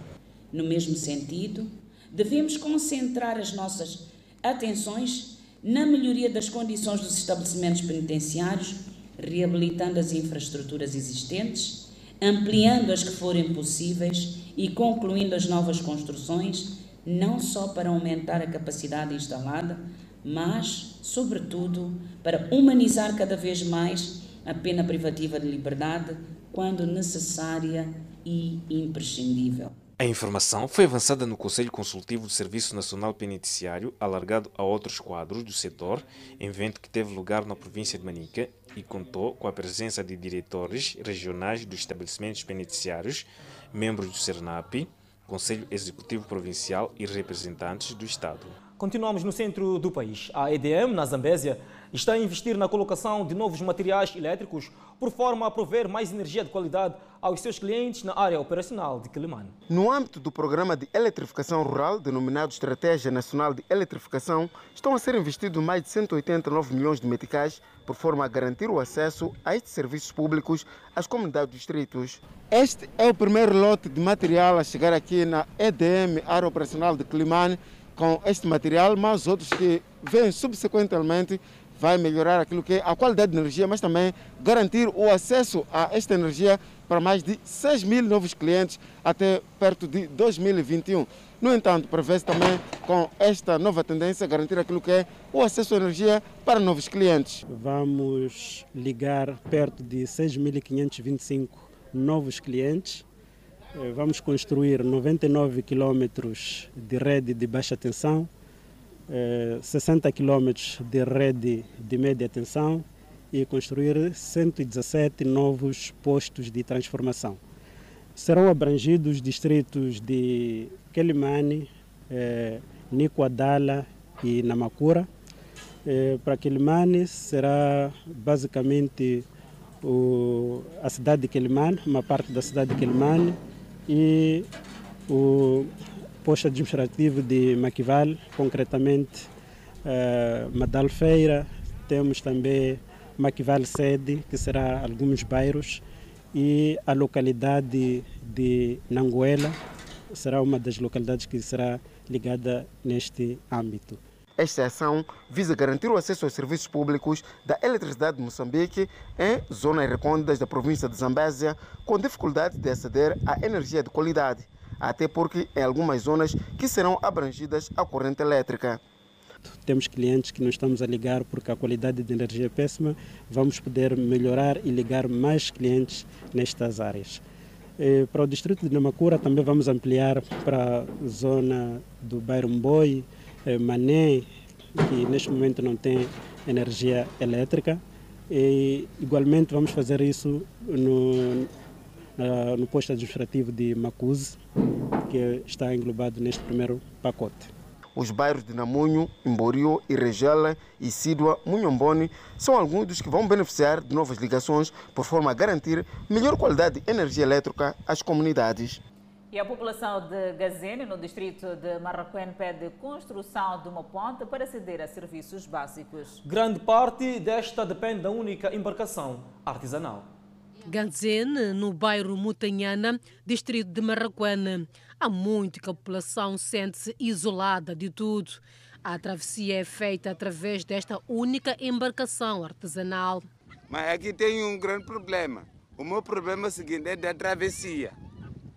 No mesmo sentido, devemos concentrar as nossas atenções na melhoria das condições dos estabelecimentos penitenciários, reabilitando as infraestruturas existentes, ampliando as que forem possíveis e concluindo as novas construções, não só para aumentar a capacidade instalada, mas, sobretudo, para humanizar cada vez mais a pena privativa de liberdade quando necessária e imprescindível. A informação foi avançada no Conselho Consultivo do Serviço Nacional Penitenciário, alargado a outros quadros do setor, evento que teve lugar na província de Manica e contou com a presença de diretores regionais dos estabelecimentos penitenciários, membros do CERNAP, Conselho Executivo Provincial e representantes do Estado. Continuamos no centro do país. A EDM, na Zambésia, está a investir na colocação de novos materiais elétricos por forma a prover mais energia de qualidade aos seus clientes na área operacional de Quilimane. No âmbito do programa de eletrificação rural, denominado Estratégia Nacional de Eletrificação, estão a ser investidos mais de 189 milhões de meticais por forma a garantir o acesso a estes serviços públicos às comunidades distritos. Este é o primeiro lote de material a chegar aqui na EDM, área operacional de Quilimane, com este material, mas outros que vêm subsequentemente vai melhorar aquilo que é a qualidade de energia, mas também garantir o acesso a esta energia para mais de 6 mil novos clientes até perto de 2021. No entanto, prevê-se também, com esta nova tendência, garantir aquilo que é o acesso à energia para novos clientes. Vamos ligar perto de 6.525 novos clientes vamos construir 99 quilômetros de rede de baixa tensão, 60 quilômetros de rede de média tensão e construir 117 novos postos de transformação. Serão abrangidos os distritos de Quelimane, eh, Nicoadala e Namakura. Eh, para Quelimane será basicamente a cidade de Quelimane, uma parte da cidade de Quelimane e o posto administrativo de Maquival, concretamente uh, Madalfeira, temos também Maquival sede, que será alguns bairros, e a localidade de Nanguela será uma das localidades que será ligada neste âmbito. Esta ação visa garantir o acesso aos serviços públicos da eletricidade de Moçambique em zonas recônditas da província de Zambésia, com dificuldade de aceder à energia de qualidade, até porque em algumas zonas que serão abrangidas a corrente elétrica. Temos clientes que não estamos a ligar porque a qualidade de energia é péssima. Vamos poder melhorar e ligar mais clientes nestas áreas. E para o distrito de Namacura também vamos ampliar para a zona do bairro Mboi, eh, Mané, que neste momento não tem energia elétrica. E igualmente vamos fazer isso no, no posto administrativo de Macuse, que está englobado neste primeiro pacote. Os bairros de Namunho, Imborio, Irregela, Isidua, Munhombone são alguns dos que vão beneficiar de novas ligações por forma a garantir melhor qualidade de energia elétrica às comunidades. E a população de Gazene, no distrito de Marraquém, pede construção de uma ponte para aceder a serviços básicos. Grande parte desta depende da única embarcação artesanal. Gazene, no bairro Mutanhana, distrito de Marraquém. Há muito que a população sente-se isolada de tudo. A travessia é feita através desta única embarcação artesanal. Mas aqui tem um grande problema. O meu problema é o seguinte, é da travessia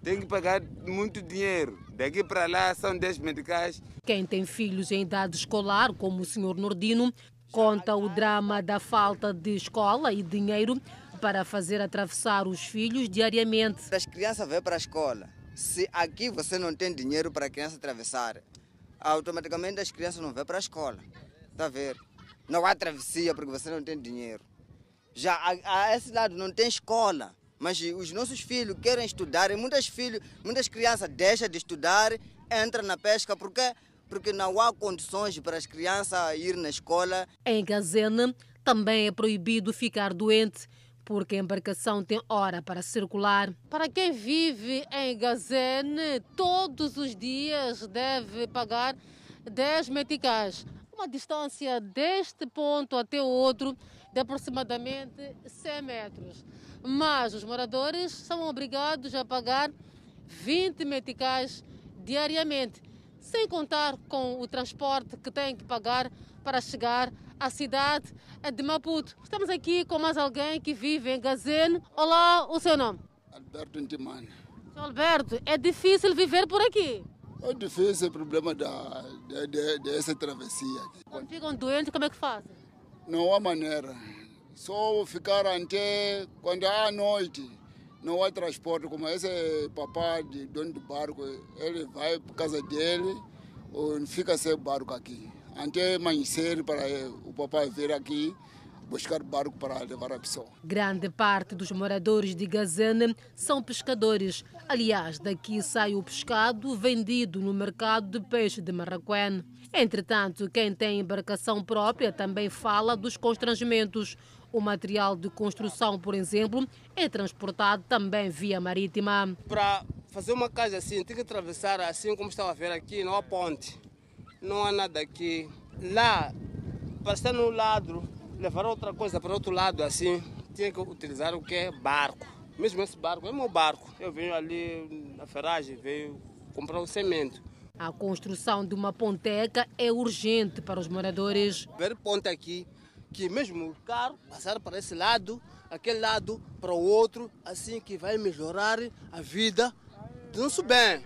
tem que pagar muito dinheiro. Daqui para lá são 10 medicais. Quem tem filhos em idade escolar, como o senhor Nordino, conta o drama da falta de escola e dinheiro para fazer atravessar os filhos diariamente. As crianças vão para a escola. Se aqui você não tem dinheiro para a criança atravessar, automaticamente as crianças não vão para a escola. Está a ver? Não há travessia porque você não tem dinheiro. Já a, a esse lado não tem escola. Mas os nossos filhos querem estudar e muitas, filhos, muitas crianças deixam de estudar, entram na pesca porque, porque não há condições para as crianças ir na escola. Em Gazena também é proibido ficar doente porque a embarcação tem hora para circular. Para quem vive em Gazene, todos os dias deve pagar 10 meticais. Uma distância deste ponto até o outro de aproximadamente 100 metros mas os moradores são obrigados a pagar 20 meticais diariamente, sem contar com o transporte que têm que pagar para chegar à cidade de Maputo. Estamos aqui com mais alguém que vive em Gazene. Olá, o seu nome? Alberto Intimani. Alberto, é difícil viver por aqui? É difícil o problema da, de, de, dessa travessia. Quando ficam doentes, como é que fazem? Não há maneira. Só ficar até quando há noite, não há transporte, como esse papai de dono do barco, ele vai para casa dele, ou fica sem barco aqui. Até amanhecer para o papai vir aqui buscar barco para levar a pessoa. Grande parte dos moradores de Gazana são pescadores. Aliás, daqui sai o pescado vendido no mercado de peixe de Marraquém. Entretanto, quem tem embarcação própria também fala dos constrangimentos. O material de construção, por exemplo, é transportado também via marítima. Para fazer uma casa assim, tem que atravessar assim como estava a ver aqui, não há ponte. Não há nada aqui. Lá, para estar no lado, levar outra coisa para outro lado assim, tinha que utilizar o que? Barco. Mesmo esse barco, é meu barco. Eu venho ali na ferragem, veio comprar o cimento. A construção de uma ponteca é urgente para os moradores. Ver ponte aqui que mesmo o carro passar para esse lado, aquele lado para o outro, assim que vai melhorar a vida do nosso bem.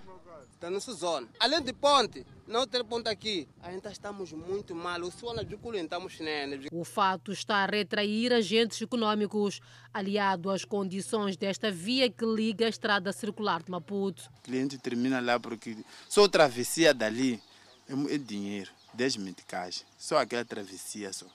da nossa zona. Além de ponte, não ter ponte aqui, ainda estamos muito mal. O suor de estamos nene. O fato está a retrair agentes econômicos, aliado às condições desta via que liga a estrada circular de Maputo. O cliente termina lá porque só travessia dali é dinheiro, 10 meticais. Só aquela travessia só.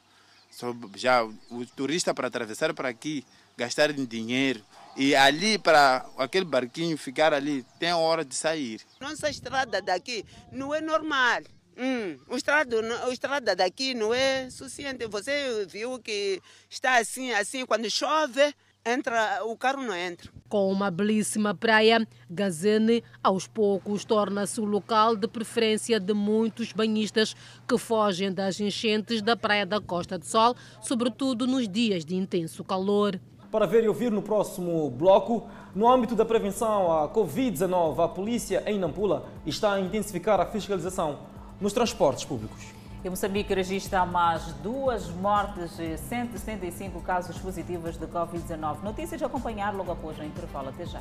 Já o turista para atravessar para aqui, gastar dinheiro, e ali, para aquele barquinho ficar ali, tem hora de sair. Nossa estrada daqui não é normal. Hum, o, estrado, o estrada daqui não é suficiente. Você viu que está assim, assim, quando chove, entra, o carro não entra. Com uma belíssima praia, Gazene aos poucos torna-se o local de preferência de muitos banhistas que fogem das enchentes da Praia da Costa do Sol, sobretudo nos dias de intenso calor para ver e ouvir no próximo bloco. No âmbito da prevenção à Covid-19, a polícia em Nampula está a intensificar a fiscalização nos transportes públicos. Em Moçambique registra mais duas mortes e 175 casos positivos de Covid-19. Notícias a acompanhar logo após o intervalo. Até já.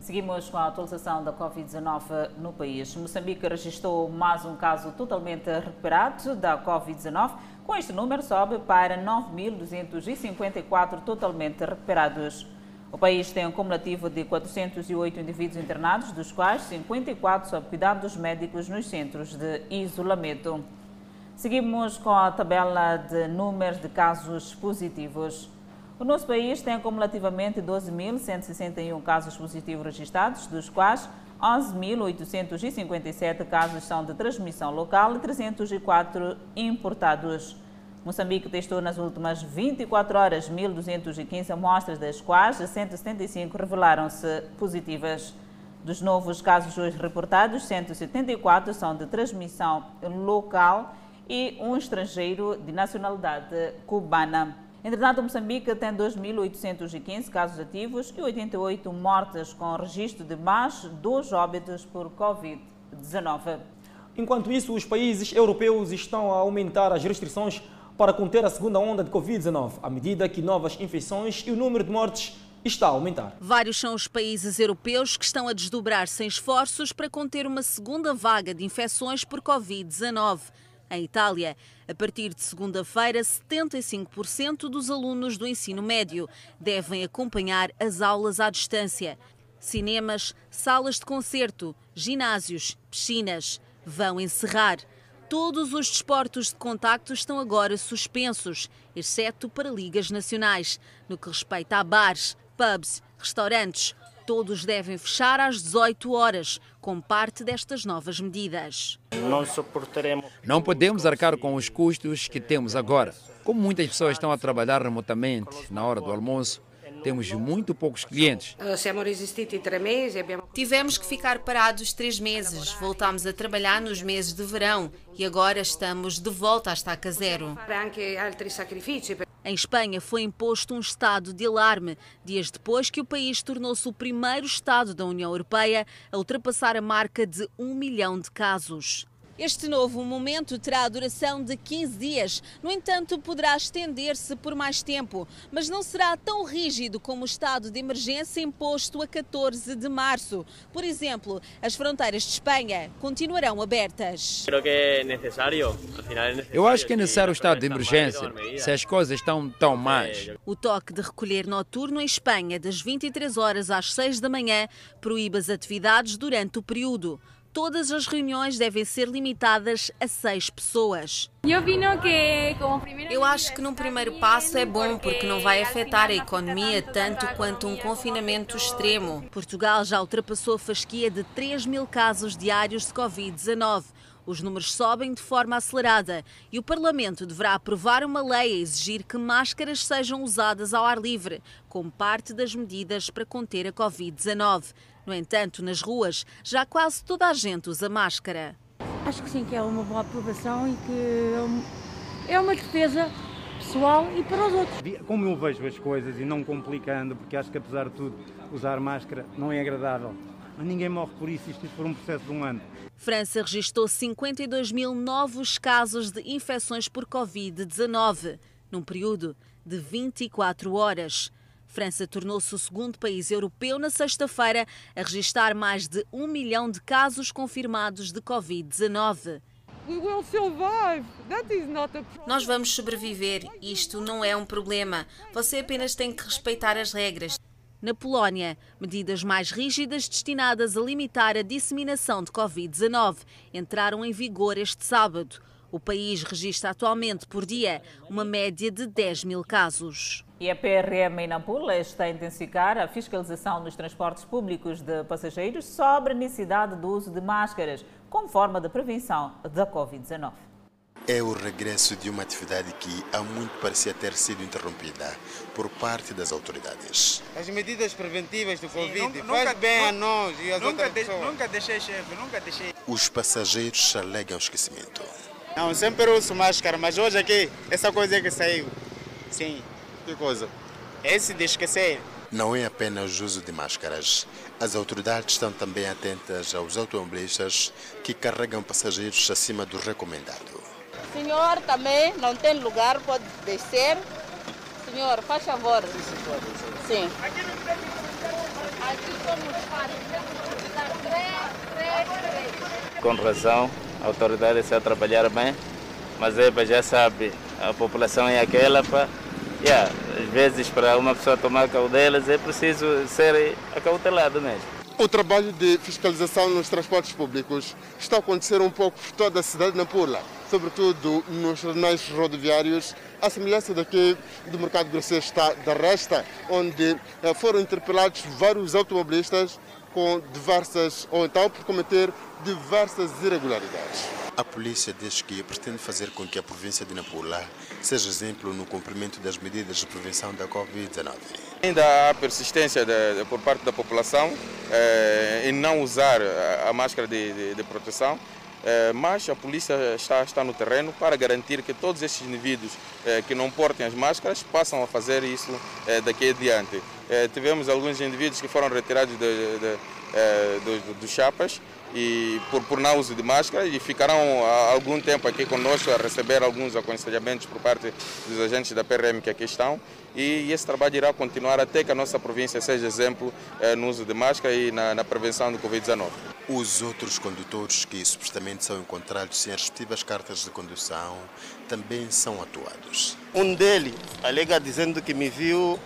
Seguimos com a atualização da Covid-19 no país. Moçambique registrou mais um caso totalmente recuperado da Covid-19. Com este número, sobe para 9.254 totalmente recuperados. O país tem um cumulativo de 408 indivíduos internados, dos quais 54 sob cuidados médicos nos centros de isolamento. Seguimos com a tabela de números de casos positivos. O nosso país tem acumulativamente 12.161 casos positivos registrados, dos quais 11.857 casos são de transmissão local e 304 importados. Moçambique testou nas últimas 24 horas 1.215 amostras, das quais 175 revelaram-se positivas. Dos novos casos hoje reportados, 174 são de transmissão local e um estrangeiro de nacionalidade cubana. Entretanto, Moçambique tem 2.815 casos ativos e 88 mortes, com registro de mais dois óbitos por Covid-19. Enquanto isso, os países europeus estão a aumentar as restrições para conter a segunda onda de Covid-19, à medida que novas infecções e o número de mortes está a aumentar. Vários são os países europeus que estão a desdobrar-se em esforços para conter uma segunda vaga de infecções por Covid-19. Em Itália, a partir de segunda-feira, 75% dos alunos do ensino médio devem acompanhar as aulas à distância. Cinemas, salas de concerto, ginásios, piscinas vão encerrar. Todos os desportos de contacto estão agora suspensos, exceto para ligas nacionais, no que respeita a bares, pubs, restaurantes, Todos devem fechar às 18 horas, como parte destas novas medidas. Não suportaremos. Não podemos arcar com os custos que temos agora. Como muitas pessoas estão a trabalhar remotamente na hora do almoço, temos muito poucos clientes. Tivemos que ficar parados três meses. Voltámos a trabalhar nos meses de verão e agora estamos de volta à estaca zero. Em Espanha foi imposto um estado de alarme, dias depois que o país tornou-se o primeiro Estado da União Europeia a ultrapassar a marca de um milhão de casos. Este novo momento terá a duração de 15 dias, no entanto, poderá estender-se por mais tempo, mas não será tão rígido como o estado de emergência imposto a 14 de março. Por exemplo, as fronteiras de Espanha continuarão abertas. Eu acho que é necessário o estado de emergência, se as coisas estão tão más. O toque de recolher noturno em Espanha, das 23 horas às 6 da manhã, proíbe as atividades durante o período todas as reuniões devem ser limitadas a seis pessoas. Eu acho que num primeiro passo é bom porque não vai afetar a economia tanto quanto um confinamento extremo. Portugal já ultrapassou a fasquia de 3 mil casos diários de Covid-19. Os números sobem de forma acelerada e o Parlamento deverá aprovar uma lei a exigir que máscaras sejam usadas ao ar livre, como parte das medidas para conter a Covid-19. No entanto, nas ruas, já quase toda a gente usa máscara. Acho que sim, que é uma boa aprovação e que é uma defesa pessoal e para os outros. Como eu vejo as coisas e não complicando, porque acho que apesar de tudo usar máscara não é agradável. Mas ninguém morre por isso, isto for um processo de um ano. França registrou 52 mil novos casos de infecções por Covid-19 num período de 24 horas. França tornou-se o segundo país europeu na sexta-feira a registrar mais de um milhão de casos confirmados de Covid-19. Nós vamos sobreviver. Isto não é um problema. Você apenas tem que respeitar as regras. Na Polónia, medidas mais rígidas destinadas a limitar a disseminação de Covid-19 entraram em vigor este sábado. O país registra atualmente por dia uma média de 10 mil casos. E a PRM em Nampula está a intensificar a fiscalização nos transportes públicos de passageiros sobre a necessidade do uso de máscaras, como forma de prevenção da Covid-19. É o regresso de uma atividade que há muito parecia ter sido interrompida por parte das autoridades. As medidas preventivas do Covid nunca, faz nunca, bem a nós e às nunca outras de, pessoas. Nunca deixei, chefe, nunca deixei. Os passageiros alegam esquecimento. Não, sempre uso máscara, mas hoje aqui, essa coisa é que saiu. Sim. Que coisa? Esse de esquecer. Não é apenas o uso de máscaras. As autoridades estão também atentas aos automobilistas que carregam passageiros acima do recomendado. Senhor, também não tem lugar, pode descer. Senhor, faz favor. Sim. Aqui somos fáceis. Com razão, a autoridade está a trabalhar bem, mas é, já sabe, a população é aquela para. Yeah, às vezes, para uma pessoa tomar caudelas, é preciso ser acautelado mesmo. O trabalho de fiscalização nos transportes públicos está a acontecer um pouco por toda a cidade de Nampula, sobretudo nos jornais rodoviários, à semelhança daqui do Mercado Grosseiro está da Resta, onde eh, foram interpelados vários automobilistas com diversas, ou então por cometer diversas irregularidades. A polícia diz que pretende fazer com que a província de Nampula seja exemplo no cumprimento das medidas de prevenção da Covid-19. Ainda há persistência de, de, por parte da população eh, em não usar a, máscara de, de, proteção, eh, mas a polícia está, está no terreno para garantir que todos estes indivíduos eh, que não portem as máscaras passam a fazer isso daqui adiante. tivemos alguns indivíduos que foram retirados dos chapas e por, por não uso de máscara e ficarão há algum tempo aqui conosco a receber alguns aconselhamentos por parte dos agentes da PRM que aqui estão e esse trabalho irá continuar até que a nossa província seja exemplo eh, no uso de máscara e na, na prevenção do Covid-19. Os outros condutores que supostamente são encontrados sem as respectivas cartas de condução também são atuados. Um deles alega dizendo que me viu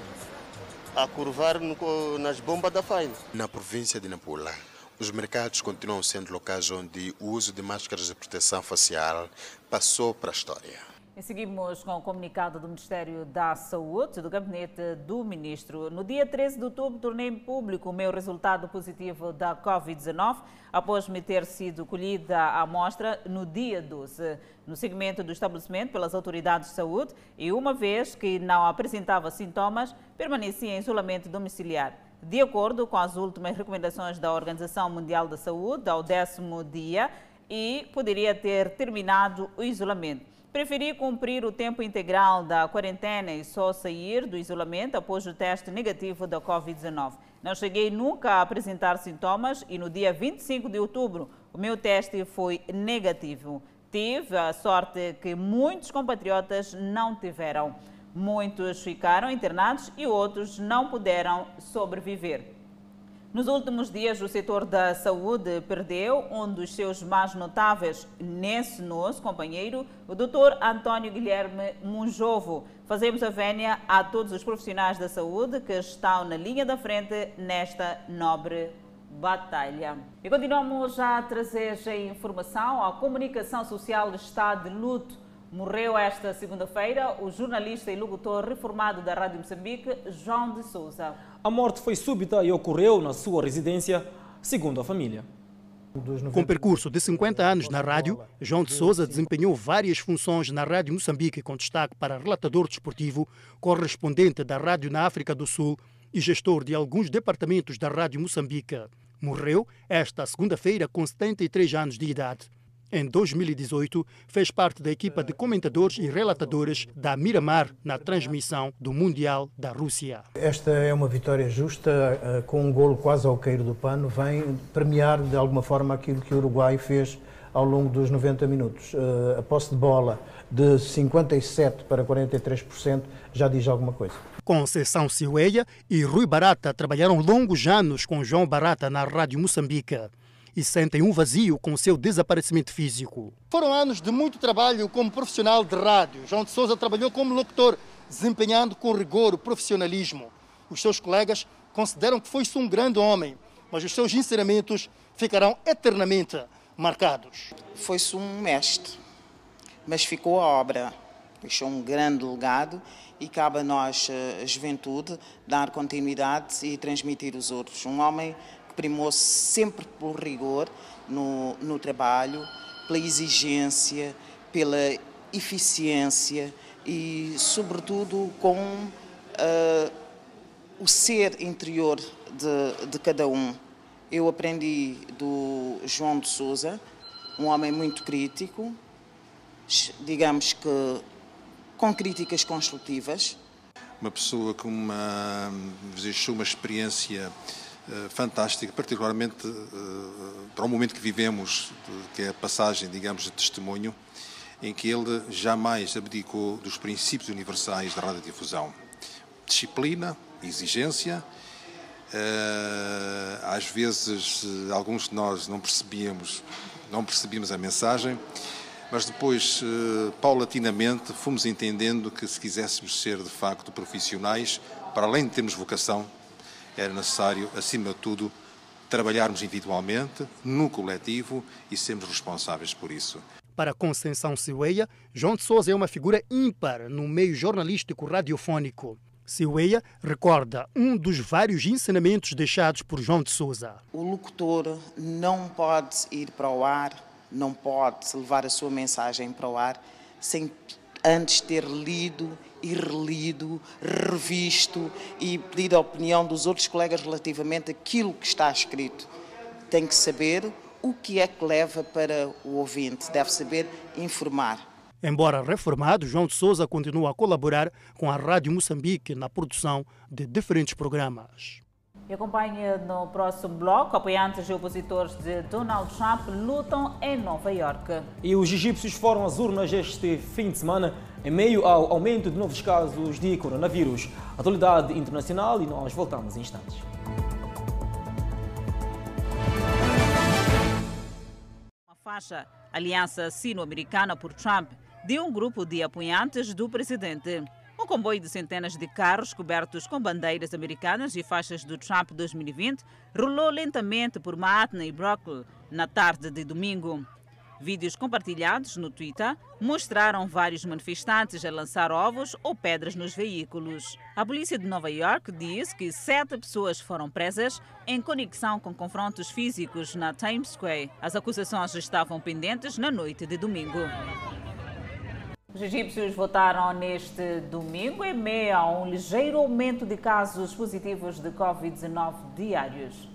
a curvar no, nas bombas da faina. Na província de Nampula, os mercados continuam sendo locais onde o uso de máscaras de proteção facial passou para a história. E seguimos com o comunicado do Ministério da Saúde, do Gabinete do Ministro. No dia 13 de outubro, tornei público o meu resultado positivo da Covid-19, após me ter sido colhida a amostra no dia 12, no segmento do estabelecimento pelas autoridades de saúde, e uma vez que não apresentava sintomas, permaneci em isolamento domiciliar. De acordo com as últimas recomendações da Organização Mundial da Saúde, ao décimo dia, e poderia ter terminado o isolamento. Preferi cumprir o tempo integral da quarentena e só sair do isolamento após o teste negativo da Covid-19. Não cheguei nunca a apresentar sintomas e no dia 25 de outubro o meu teste foi negativo. Tive a sorte que muitos compatriotas não tiveram. Muitos ficaram internados e outros não puderam sobreviver. Nos últimos dias, o setor da saúde perdeu um dos seus mais notáveis, nesse nosso companheiro, o Dr. António Guilherme Munjovo. Fazemos a vénia a todos os profissionais da saúde que estão na linha da frente nesta nobre batalha. E continuamos a trazer a informação. A comunicação social está de luto. Morreu esta segunda-feira o jornalista e locutor reformado da Rádio Moçambique, João de Souza. A morte foi súbita e ocorreu na sua residência, segundo a família. Com percurso de 50 anos na rádio, João de Souza desempenhou várias funções na Rádio Moçambique, com destaque para relatador desportivo, correspondente da rádio na África do Sul e gestor de alguns departamentos da Rádio Moçambique. Morreu esta segunda-feira com 73 anos de idade. Em 2018, fez parte da equipa de comentadores e relatadores da Miramar na transmissão do Mundial da Rússia. Esta é uma vitória justa, eh, com um golo quase ao cair do pano, vem premiar de alguma forma aquilo que o Uruguai fez ao longo dos 90 minutos. Uh, a posse de bola de 57% para 43% já diz alguma coisa. Conceição Ciueia e Rui Barata trabalharam longos anos com João Barata na Rádio Moçambique e sentem um vazio com o seu desaparecimento físico. Foram anos de muito trabalho como profissional de rádio. João de Souza trabalhou como locutor, desempenhando com rigor o profissionalismo. Os seus colegas consideram que foi um grande homem, mas os seus ensinamentos ficarão eternamente marcados. Foi-se um mestre, mas ficou a obra. Deixou um grande legado e cabe a nós, a juventude, dar continuidade e transmitir os outros. Um homem primou sempre pelo rigor no, no trabalho, pela exigência, pela eficiência e, sobretudo, com uh, o ser interior de, de cada um. Eu aprendi do João de Souza, um homem muito crítico, digamos que com críticas construtivas. Uma pessoa com uma, uma experiência fantástica, particularmente uh, para o momento que vivemos, que é a passagem, digamos, de testemunho, em que ele jamais abdicou dos princípios universais da radiodifusão. Disciplina, exigência, uh, às vezes alguns de nós não percebíamos, não percebíamos a mensagem, mas depois, eh, paulatinamente, fomos entendendo que se quiséssemos ser de facto profissionais, para além de termos vocação, era necessário, acima de tudo, trabalharmos individualmente, no coletivo e sermos responsáveis por isso. Para Conceição Ciueia, João de Souza é uma figura ímpar no meio jornalístico radiofônico. Ciueia recorda um dos vários ensinamentos deixados por João de Souza. O locutor não pode ir para o ar não pode levar a sua mensagem para o ar sem antes ter lido e relido, revisto e pedido a opinião dos outros colegas relativamente àquilo que está escrito. Tem que saber o que é que leva para o ouvinte, deve saber informar. Embora reformado, João de Souza continua a colaborar com a Rádio Moçambique na produção de diferentes programas. E acompanhe no próximo bloco. Apoiantes e opositores de Donald Trump lutam em Nova York. E os egípcios foram às urnas este fim de semana em meio ao aumento de novos casos de coronavírus. Atualidade internacional e nós voltamos em instantes. Uma faixa Aliança Sino-Americana por Trump de um grupo de apoiantes do presidente. Comboio de centenas de carros cobertos com bandeiras americanas e faixas do Trump 2020 rolou lentamente por Manhattan e Brooklyn na tarde de domingo. Vídeos compartilhados no Twitter mostraram vários manifestantes a lançar ovos ou pedras nos veículos. A polícia de Nova York diz que sete pessoas foram presas em conexão com confrontos físicos na Times Square. As acusações estavam pendentes na noite de domingo. Os egípcios votaram neste domingo em meio a um ligeiro aumento de casos positivos de Covid-19 diários.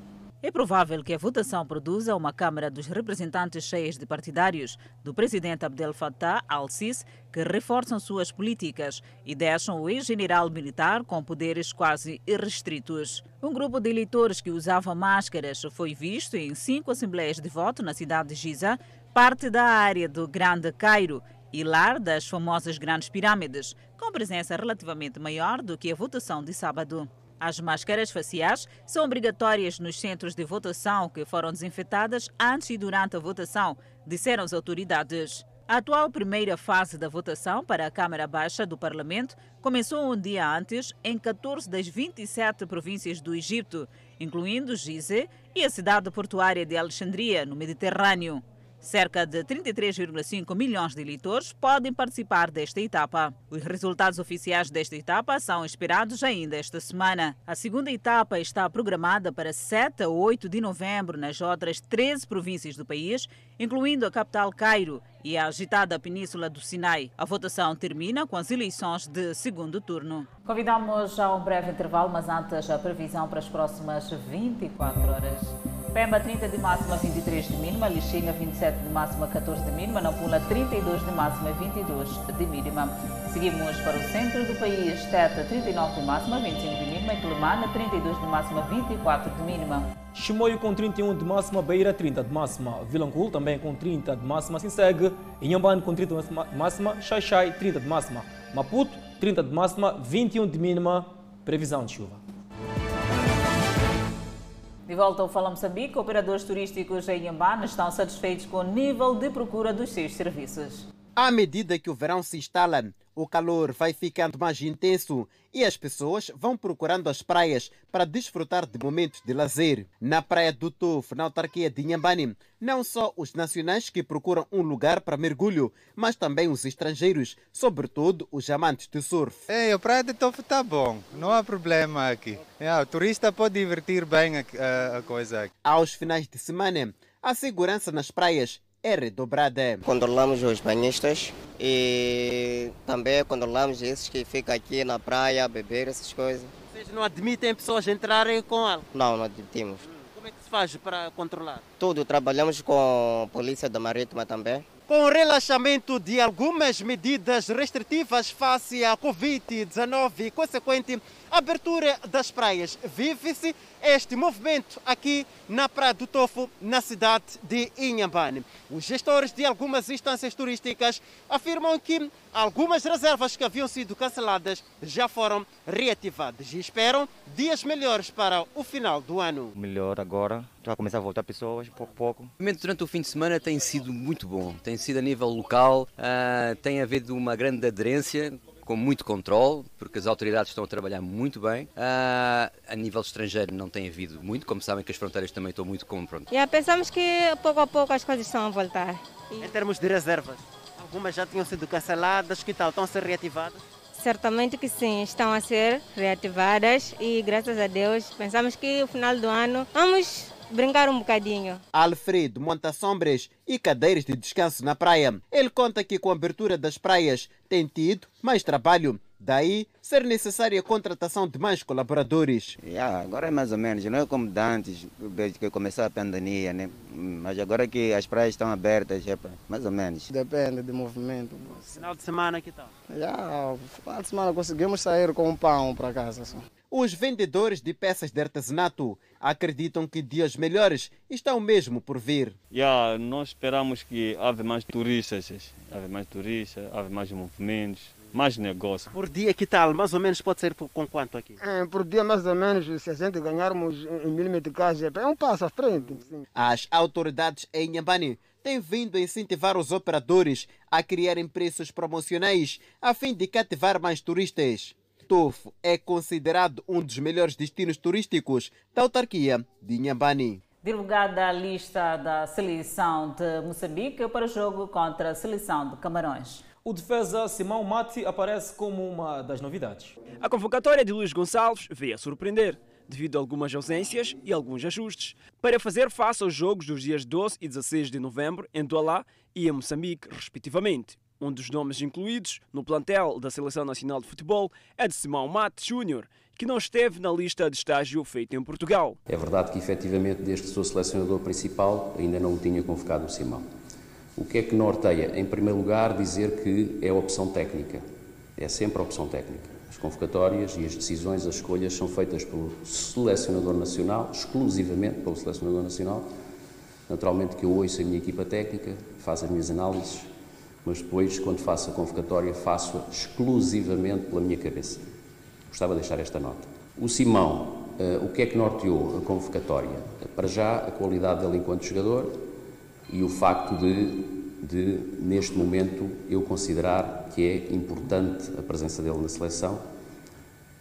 É provável que a votação produza uma Câmara dos Representantes cheias de partidários do presidente Abdel Fattah al-Sisi que reforçam suas políticas e deixam o ex-general militar com poderes quase irrestritos. Um grupo de eleitores que usava máscaras foi visto em cinco assembleias de voto na cidade de Giza, parte da área do Grande Cairo, e lar das famosas grandes pirâmides, com presença relativamente maior do que a votação de sábado. As máscaras faciais são obrigatórias nos centros de votação que foram desinfetadas antes e durante a votação, disseram as autoridades. A atual primeira fase da votação para a Câmara Baixa do Parlamento começou um dia antes em 14 das 27 províncias do Egito, incluindo Gizeh e a cidade portuária de Alexandria, no Mediterrâneo. Cerca de 33,5 milhões de eleitores podem participar desta etapa. Os resultados oficiais desta etapa são esperados ainda esta semana. A segunda etapa está programada para 7 a 8 de novembro nas outras 13 províncias do país, incluindo a capital Cairo e a agitada Península do Sinai. A votação termina com as eleições de segundo turno. Convidamos a um breve intervalo, mas antes a previsão para as próximas 24 horas. Pemba 30 de máxima, 23 de mínima. Lixinga 27 de máxima, 14 de mínima. Nampula 32 de máxima, 22 de mínima. Seguimos para o centro do país. Teta 39 de máxima, 25 de mínima. Quelimane 32 de máxima, 24 de mínima. Chimoio com 31 de máxima, Beira 30 de máxima, Vilanculo também com 30 de máxima, assim segue, Inhambane com 30 de máxima, Xaixai 30 de máxima, Maputo 30 de máxima, 21 de mínima, previsão de chuva. De volta ao Fala Moçambique, operadores turísticos em Inhambane estão satisfeitos com o nível de procura dos seus serviços. À medida que o verão se instala, o calor vai ficando mais intenso e as pessoas vão procurando as praias para desfrutar de momentos de lazer. Na praia do Tufo, na autarquia de Inhambane, não só os nacionais que procuram um lugar para mergulho, mas também os estrangeiros, sobretudo os amantes de surf. Ei, a praia do Tufo está bom, não há problema aqui. É, o turista pode divertir bem a, a, a coisa aqui. Aos finais de semana, a segurança nas praias é redobrada. Controlamos os banhistas e também controlamos esses que ficam aqui na praia a beber essas coisas. Vocês não admitem pessoas entrarem com álcool? Não, não admitimos. Como é que se faz para controlar? Tudo, trabalhamos com a Polícia da Marítima também. Com o relaxamento de algumas medidas restritivas face à Covid-19 e consequente abertura das praias, vive-se este movimento aqui na Praia do Tofo, na cidade de Inhambane. Os gestores de algumas instâncias turísticas afirmam que algumas reservas que haviam sido canceladas já foram reativadas e esperam dias melhores para o final do ano. Melhor agora, já a começar a voltar pessoas, pouco a pouco. Durante o fim de semana tem sido muito bom, tem sido a nível local, uh, tem havido uma grande aderência com muito controle, porque as autoridades estão a trabalhar muito bem. Uh, a nível estrangeiro não tem havido muito, como sabem que as fronteiras também estão muito como pronto. Yeah, pensamos que pouco a pouco as coisas estão a voltar. Em termos de reservas, algumas já tinham sido canceladas, que tal? Estão a ser reativadas? Certamente que sim, estão a ser reativadas e graças a Deus pensamos que no final do ano vamos brincar um bocadinho. Alfredo monta sombras e cadeiras de descanso na praia. Ele conta que com a abertura das praias tem tido mais trabalho. Daí ser necessária a contratação de mais colaboradores. Yeah, agora é mais ou menos, não é como antes, desde que começou a pandemia, né? Mas agora que as praias estão abertas, é mais ou menos. Depende do movimento. Final de semana que tal? Yeah, final de semana conseguimos sair com um pão para casa. Assim. Os vendedores de peças de artesanato acreditam que dias melhores estão mesmo por vir. Yeah, nós esperamos que haja mais turistas, haja mais turistas, haja mais movimentos, mais negócio. Por dia que tal? Mais ou menos pode ser com quanto aqui? É, por dia mais ou menos, se a gente ganharmos em mil meticais, é um passo à frente. Sim. As autoridades em Nhambane têm vindo a incentivar os operadores a criarem preços promocionais a fim de cativar mais turistas. Tofo é considerado um dos melhores destinos turísticos da autarquia de Inhambane. Divulgada a lista da seleção de Moçambique para o jogo contra a seleção de Camarões. O defesa Simão Mati aparece como uma das novidades. A convocatória de Luís Gonçalves veio a surpreender, devido a algumas ausências e alguns ajustes, para fazer face aos jogos dos dias 12 e 16 de novembro em Douala e em Moçambique, respectivamente. Um dos nomes incluídos no plantel da Seleção Nacional de Futebol é de Simão Mate Júnior, que não esteve na lista de estágio feita em Portugal. É verdade que, efetivamente, desde que sou selecionador principal, ainda não o tinha convocado o Simão. O que é que norteia? Em primeiro lugar, dizer que é opção técnica. É sempre opção técnica. As convocatórias e as decisões, as escolhas são feitas pelo selecionador nacional, exclusivamente pelo selecionador nacional. Naturalmente que eu ouço a minha equipa técnica, faço as minhas análises, mas depois, quando faço a convocatória, faço exclusivamente pela minha cabeça. Gostava de deixar esta nota. O Simão, uh, o que é que norteou a convocatória? Para já, a qualidade dele enquanto jogador e o facto de, de, neste momento, eu considerar que é importante a presença dele na seleção,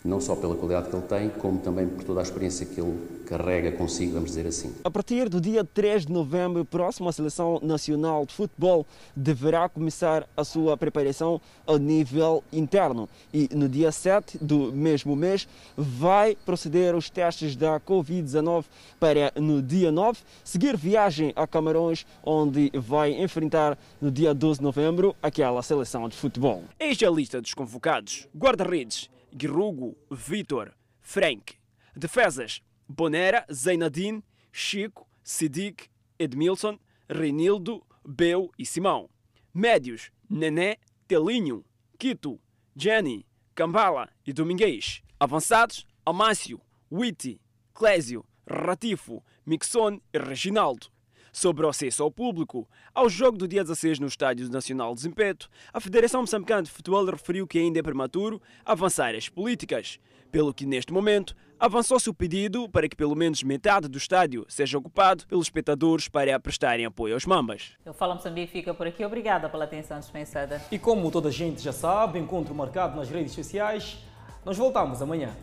não só pela qualidade que ele tem, como também por toda a experiência que ele carrega consigo, vamos dizer assim. A partir do dia 3 de novembro próximo, a Seleção Nacional de Futebol deverá começar a sua preparação a nível interno e no dia 7 do mesmo mês vai proceder os testes da Covid-19 para no dia 9 seguir viagem a Camarões, onde vai enfrentar no dia 12 de novembro aquela seleção de futebol. Eis a lista dos convocados. Guarda-redes, Guirrugo, Vitor, Frank. Defesas, Bonera, Zeinadine, Chico, Sidic, Edmilson, Reinildo, Beu e Simão. Médios, Nené, Telinho, Quito, Jenny, Cambala e Domingues. Avançados, Amácio, Witty, Clésio, Ratifo, Mixon e Reginaldo. Sobre o acesso ao público, ao jogo do dia 16 no Estádio Nacional de Zimpeto, a Federação Moçambicana de Futebol referiu que ainda é prematuro avançar as políticas, pelo que neste momento avançou-se o pedido para que pelo menos metade do estádio seja ocupado pelos espectadores para prestarem apoio aos mambas. Eu Fala Moçambique fica por aqui. Obrigada pela atenção dispensada. E como toda a gente já sabe, encontro marcado nas redes sociais. Nós voltamos amanhã.